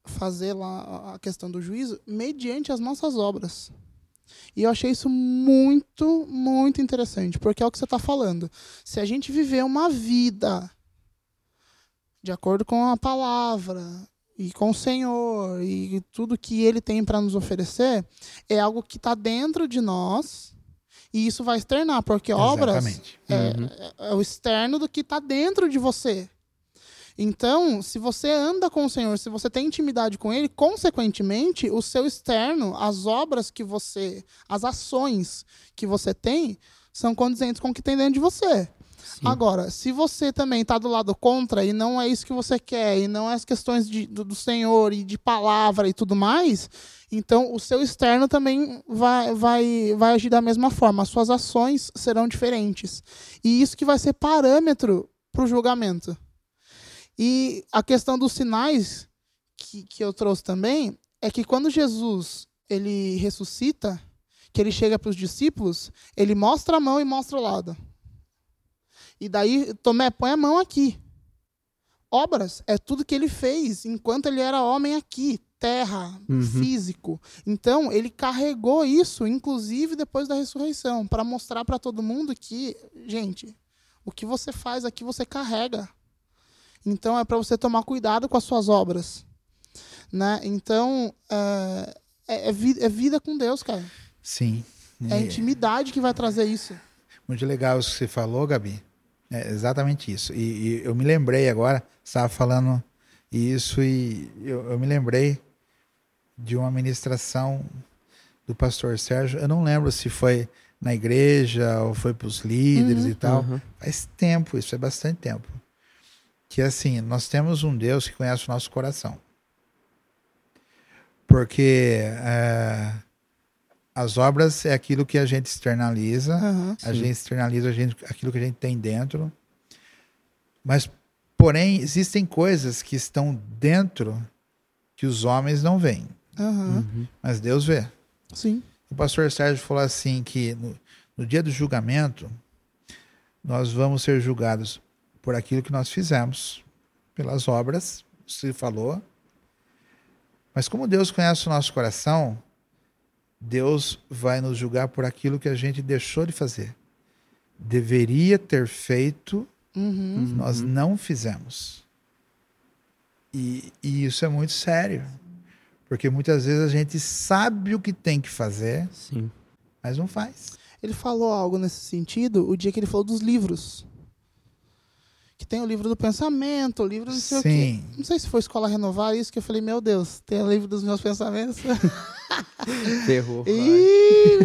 fazer lá a questão do juízo mediante as nossas obras. E eu achei isso muito, muito interessante, porque é o que você está falando. Se a gente viver uma vida de acordo com a palavra e com o Senhor e tudo que Ele tem para nos oferecer, é algo que está dentro de nós e isso vai externar, porque Exatamente. obras é, uhum. é, é, o externo do que está dentro de você. Então, se você anda com o Senhor, se você tem intimidade com Ele, consequentemente, o seu externo, as obras que você, as ações que você tem, são condizentes com o que tem dentro de você. Sim. Agora, se você também está do lado contra e não é isso que você quer, e não é as questões de, do, do Senhor e de palavra e tudo mais, então o seu externo também vai, vai, vai agir da mesma forma. As suas ações serão diferentes. E isso que vai ser parâmetro para o julgamento. E a questão dos sinais que, que eu trouxe também é que quando Jesus ele ressuscita, que ele chega para os discípulos, ele mostra a mão e mostra o lado. E daí, Tomé, põe a mão aqui. Obras é tudo que ele fez enquanto ele era homem aqui, terra, uhum. físico. Então, ele carregou isso, inclusive depois da ressurreição, para mostrar para todo mundo que, gente, o que você faz aqui você carrega. Então é para você tomar cuidado com as suas obras. Né? Então é, é, é, vida, é vida com Deus, cara. Sim. É a intimidade que vai trazer isso. Muito legal isso que você falou, Gabi. É exatamente isso. E, e eu me lembrei agora, estava falando isso e eu, eu, me lembrei de uma ministração do pastor Sérgio. Eu não lembro se foi na igreja ou foi para os líderes uhum, e tal. Uhum. Faz tempo, isso é bastante tempo que assim, nós temos um Deus que conhece o nosso coração. Porque é, as obras é aquilo que a gente externaliza, uhum, a gente externaliza a gente, aquilo que a gente tem dentro. Mas, porém, existem coisas que estão dentro que os homens não veem. Uhum. Mas Deus vê. Sim. O pastor Sérgio falou assim que no, no dia do julgamento nós vamos ser julgados por aquilo que nós fizemos, pelas obras, se falou. Mas como Deus conhece o nosso coração, Deus vai nos julgar por aquilo que a gente deixou de fazer. Deveria ter feito, Uhum. nós não fizemos. E, e isso é muito sério. Porque muitas vezes a gente sabe o que tem que fazer, Sim. mas não faz. Ele falou algo nesse sentido o dia que ele falou dos livros. Tem o livro do pensamento, o livro não sei o quê. Sim. Não sei se foi escola renovar isso, que eu falei, meu Deus, tem o livro dos meus pensamentos. Ferrou. Ih.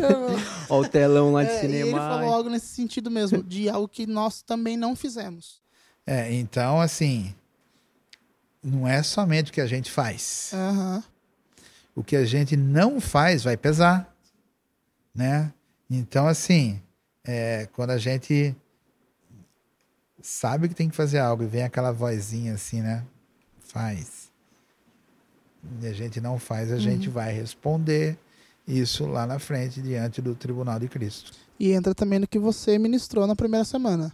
Ó o telão lá de É, cinema. ele falou algo nesse sentido mesmo, de algo que nós também não fizemos. É, então, assim, não é somente o que a gente faz. Aham. O que a gente não faz vai pesar, né? Então, assim, é, quando a gente sabe que tem que fazer algo e vem aquela vozinha assim, né? Faz. E a gente não faz, a gente vai responder isso lá na frente, diante do tribunal de Cristo. E entra também no que você ministrou na primeira semana.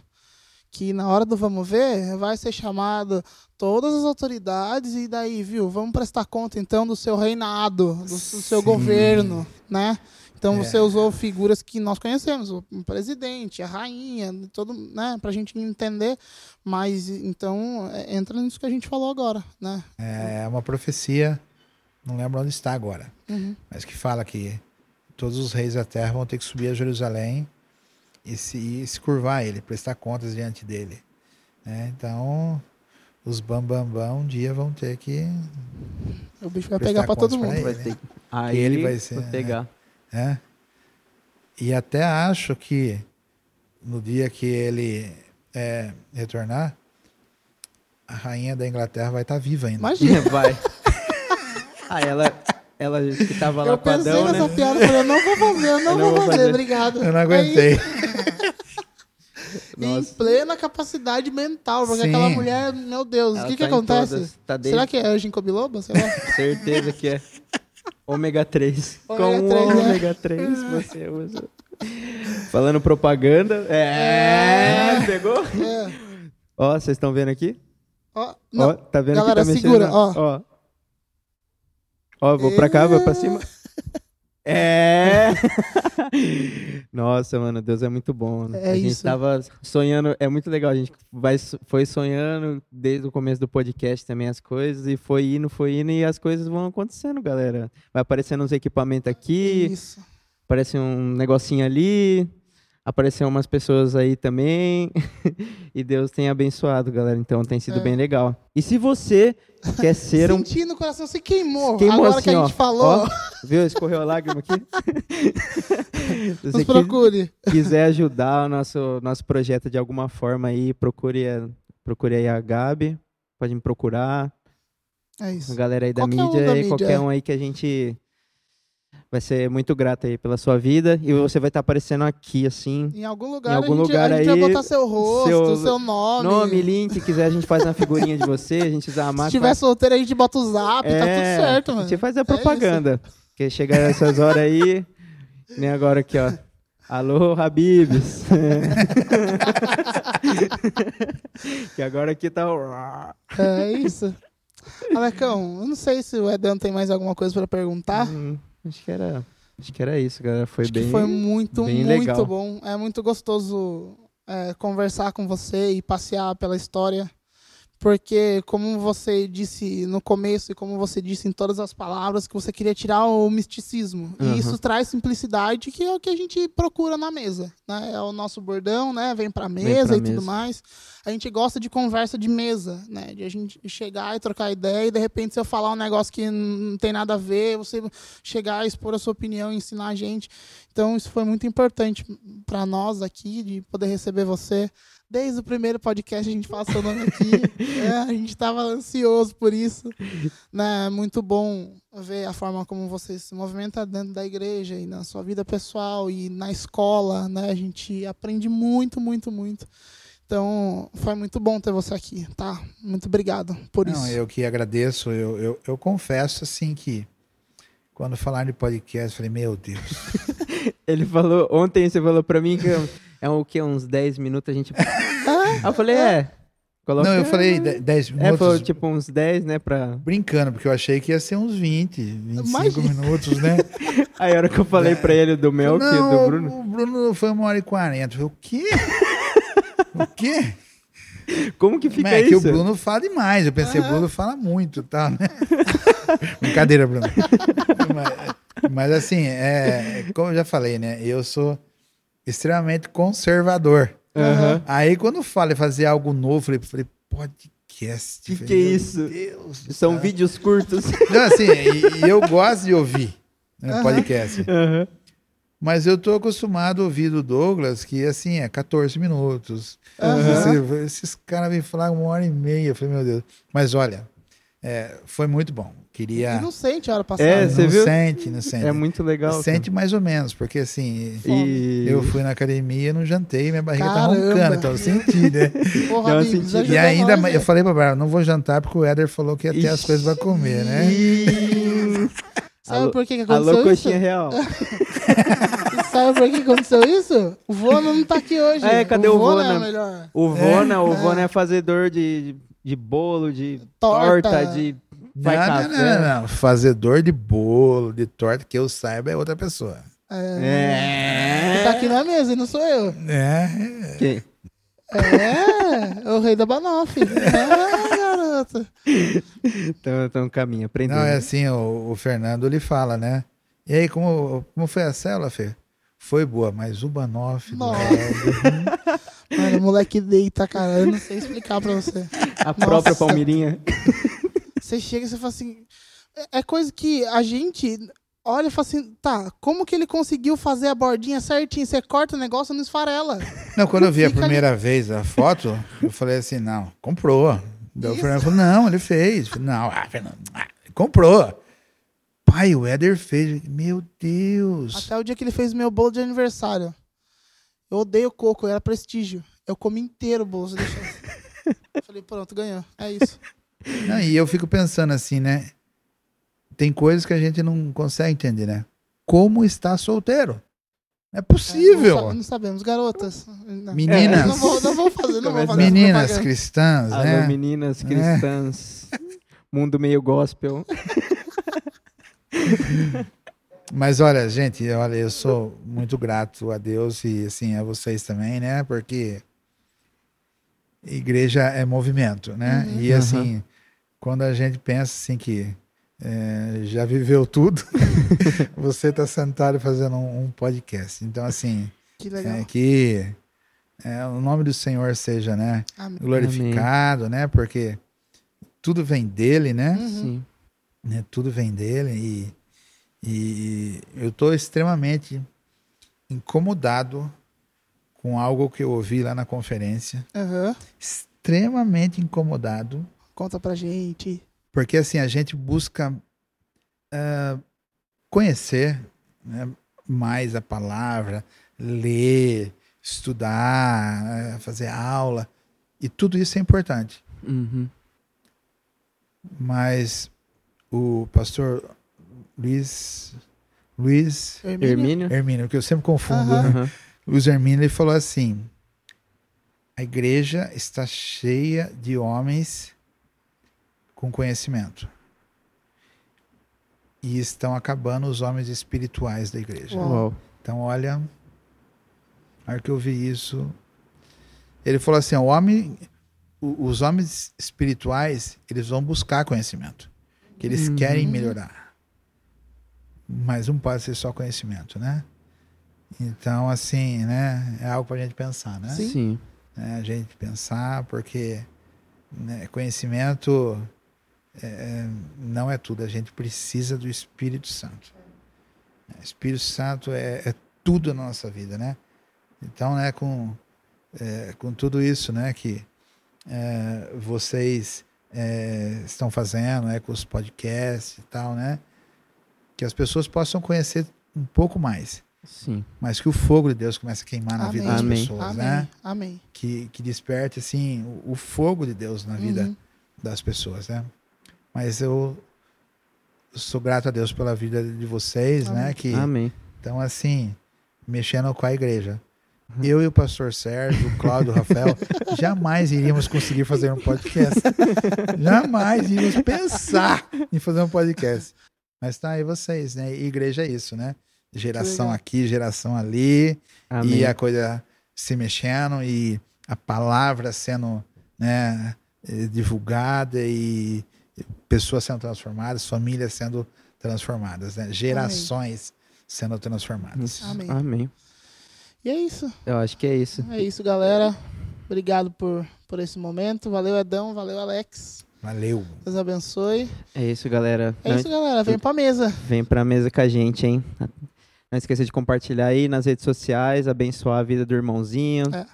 Que na hora do vamos ver, vai ser chamado todas as autoridades e daí, viu? Vamos prestar conta então do seu reinado, do, do seu governo, né? Então É. você usou figuras que nós conhecemos, o presidente, a rainha, todo, né? Pra gente entender. Mas então é, entra nisso que a gente falou agora, né? É uma profecia, não lembro onde está agora, Uhum. mas que fala que todos os reis da terra vão ter que subir a Jerusalém e se, e se curvar a ele, prestar contas diante dele. né? Então, os bambambam bam, bam, um dia vão ter que. O bicho vai Prestar pegar pra todo mundo. ele. Vai ter... Aí Ele vai ser, né? pegar. né? E até acho que no dia que ele é, retornar, a rainha da Inglaterra vai estar viva ainda. Imagina. Vai. Ah, ela, ela que tava lá Eu com pensei Adão, nessa né? piada, falei, eu não vou fazer, eu não, Eu não vou, vou fazer, fazer. obrigado. Eu não aguentei. em plena capacidade mental, porque Sim. aquela mulher, meu Deus, o que que tá em acontece? todas, Tá. Será que é a ginkgo biloba? Sei lá. Certeza que é. Ômega 3. Ômega Com 3, né? ômega 3 você usa. Falando propaganda. É, pegou? É. Ó, vocês estão vendo aqui? Ó, Ó, tá vendo Galera, que tá mexendo? segura, ó. ó. Ó, vou pra cá, vou pra cima. É! Nossa, mano, Deus é muito bom. né? É a gente isso. tava sonhando, é muito legal, a gente vai, foi sonhando desde o começo do podcast também as coisas, e foi indo, foi indo, e as coisas vão acontecendo, galera. Vai aparecendo uns equipamentos aqui, isso. aparece um negocinho ali, apareceu umas pessoas aí também, e Deus tem abençoado, galera, então tem sido É. bem legal. E se você quer ser um Senti no coração, você queimou. Queimou Agora que assim, a ó. gente falou, Ó, viu? Escorreu a lágrima aqui. Se nos procure. quiser ajudar o nosso, nosso projeto de alguma forma aí, procure, a- procure aí a Gabi. Pode me procurar. É A isso. galera aí da Qualquer um mídia, da mídia, qualquer é. um aí que a gente vai ser muito grato aí pela sua vida. E você vai estar aparecendo aqui, assim. Em algum lugar, algum a gente, lugar a gente aí, vai botar seu rosto, seu, seu nome. Nome, link, quiser a gente faz uma figurinha de você, a gente usa a Se máscara. tiver solteiro, a gente bota o zap, tá tudo É, certo, A mano. gente faz a É propaganda. Porque chega essas horas aí, nem agora aqui, ó. Alô, Habibs. que agora aqui tá. É isso. Alecão, eu não sei se o Edan tem mais alguma coisa pra perguntar. Hum, acho que era, acho que era isso, galera. Foi Acho bem que foi muito, bem muito legal. bom. É muito gostoso é, conversar com você e passear pela história. Porque, como você disse no começo e como você disse em todas as palavras, que você queria tirar o misticismo. Aham. E isso traz simplicidade, que é o que a gente procura na mesa. Né? É o nosso bordão, né? Vem pra mesa pra e tudo mesa. mais. A gente gosta de conversa de mesa, né? De a gente chegar e trocar ideia e de repente se eu falar um negócio que não tem nada a ver, você chegar e expor a sua opinião e ensinar a gente. Então isso foi muito importante para nós aqui de poder receber você. Desde o primeiro podcast a gente fala seu nome aqui. É, a gente estava ansioso por isso. Né? É muito bom ver a forma como você se movimenta dentro da igreja e na sua vida pessoal e na escola. Né? A gente aprende muito, muito, muito. Então, foi muito bom ter você aqui, tá? Muito obrigado por Não, isso. eu que agradeço. Eu, eu, eu confesso, assim, que quando falaram de podcast, eu falei, meu Deus. Ele falou, ontem você falou pra mim que é o que, uns 10 minutos a gente... Aí eu falei, é, Coloca... Não, eu falei de- 10 É, minutos. foi tipo uns 10, né? Pra... Brincando, porque eu achei que ia ser uns 20, 25 Imagina. minutos, né? Aí a hora que eu falei pra ele do meu, que do Bruno. o Bruno foi uma hora e quarenta. Eu falei, o quê? o quê? Como que fica Mas é isso? que o Bruno fala demais. Eu pensei, o Bruno fala muito, tá, né? Brincadeira, Bruno. mas, mas, assim, é, como eu já falei, né? Eu sou extremamente conservador. Aham. Aí quando fala em fazer algo novo, eu falei, falei podcast. Que Falei, que é isso? Deus São céu. vídeos curtos. Não, assim, e, e eu gosto de ouvir né, Aham. podcast. Aham. Mas eu tô acostumado a ouvir do Douglas que, assim, é 14 minutos. Aham. Esse- esses caras vêm falar uma hora e meia. Eu falei, meu Deus. Mas olha, é, foi muito bom. Queria. Inocente a hora passada. É, não você viu? sente, não sente. É muito legal. Sente mais ou menos, porque assim. E... eu fui na academia, não jantei, minha barriga tá Caramba. roncando, então eu senti, né? Porra, Não, amigos, senti- E ainda, nós, eu né? falei pra Bárbara, não vou jantar porque o Éder falou que ia ter as coisas pra comer, né? Sabe Alô- por que, que Alô, aconteceu isso? coxinha real. Sabe por que que aconteceu isso? O Vona não tá aqui hoje. É, cadê o Vona? Vona? É o melhor. O Vona, o É. Vona é fazedor de, de bolo, de Torta. torta, de vai não, café. não, não, não. Fazedor de bolo, de torta, que eu saiba, é outra pessoa. É. É. Tá aqui na mesa e não sou eu. É. Quem? É, é o rei da Banoff. É, garoto. Então, então caminho, aprendendo. Não, é assim, o, o Fernando ele fala, né? E aí, como, como foi a célula, Fê? Foi boa, mas o Banoff. Mano, o moleque deita, cara. Eu não sei explicar pra você. A própria Nossa. Palmeirinha. Você chega e você fala assim. É é coisa que a gente olha e fala assim, tá, como que ele conseguiu fazer a bordinha certinho? Você corta o negócio e não esfarela. Não, quando eu vi a primeira vez a foto, eu falei assim, não, comprou. Daí o. Fernando falou, não, ele fez. Falei, não, ah, Fernando, ah, comprou. Pai, o Éder fez. Meu Deus. Até o dia que ele fez meu bolo de aniversário. Eu odeio coco, era prestígio. Eu comi inteiro o bolo. você deixou. Falei, pronto, ganhou. É isso. Não, e eu fico pensando assim, né? Tem coisas que a gente não consegue entender, né? Como está solteiro? Não é Não, possível. sa- não sabemos, garotas. Não. Meninas. Não vou, não vou fazer, não vou fazer. Meninas cristãs, Alô, né? meninas É. cristãs. Mundo meio gospel. Mas olha, gente, olha, eu sou muito grato a Deus e assim a vocês também, né? Porque igreja é movimento, né? Uhum. E assim, quando a gente pensa assim que é, já viveu tudo, você está sentado fazendo um, um podcast. Então assim, Que legal. é, que é, o nome do Senhor seja, né? Amém. Glorificado, né? Porque tudo vem dele, né? Uhum. Sim. Né? Tudo vem dele e, e eu estou extremamente incomodado com algo que eu ouvi lá na conferência. Aham. Extremamente incomodado, Conta pra gente. porque assim a gente busca ah, conhecer né, mais a palavra, ler, estudar, eh, fazer aula e tudo isso é importante. Uhum. Mas o pastor Luiz Luiz Hermínio? Hermínio? Que eu sempre confundo, Aham. né? Luiz Hermínio ele falou assim: a igreja está cheia de homens com conhecimento. E estão acabando os homens espirituais da igreja. Uau. Então, olha, na hora que eu vi isso, ele falou assim: o homem, os homens espirituais, eles vão buscar conhecimento, que eles Uhum. querem melhorar. Mas não pode ser só conhecimento, né? Então, assim, né? É algo para a gente pensar, né? Sim. Né, a gente pensar, porque né, conhecimento é, não é tudo, a gente precisa do Espírito Santo. O Espírito Santo é, é tudo na nossa vida, né? Então, né, com, é, com tudo isso, né, que é, vocês é, estão fazendo, né, com os podcasts e tal, né, que as pessoas possam conhecer um pouco mais, Sim. mas que o fogo de Deus comece a queimar na vida das Amém. pessoas, Amém. né? Amém. que, que desperte assim o, o fogo de Deus na vida Uhum. das pessoas, né? Mas eu sou grato a Deus pela vida de vocês, né? Amém. Que Amém. estão assim mexendo com a igreja. Eu e o pastor Sérgio, o Cláudio, o Rafael, jamais iríamos conseguir fazer um podcast. jamais iríamos pensar em fazer um podcast. Mas tá aí vocês, né? E igreja é isso, né? Geração aqui, geração ali, Amém. e a coisa se mexendo e a palavra sendo né, eh, divulgada e pessoas sendo transformadas, famílias sendo transformadas, né? Gerações sendo transformadas. Isso. Amém. Amém. E é isso. Eu acho que é isso. É isso, galera. Obrigado por, por esse momento. Valeu, Edão. Valeu, Alex. Valeu. Deus abençoe. É isso, galera. É Não- isso, galera. Vem pra mesa. Vem pra mesa com a gente, hein? Não esqueça de compartilhar aí nas redes sociais, abençoar a vida do irmãozinho. É.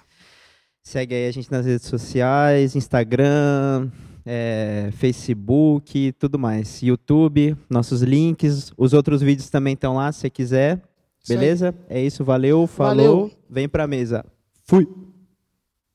Segue aí a gente nas redes sociais, Instagram, é, Facebook, tudo mais. YouTube, nossos links, os outros vídeos também estão lá, se você quiser. Isso. Beleza? É isso, valeu, falou. Valeu. Vem pra mesa. Fui!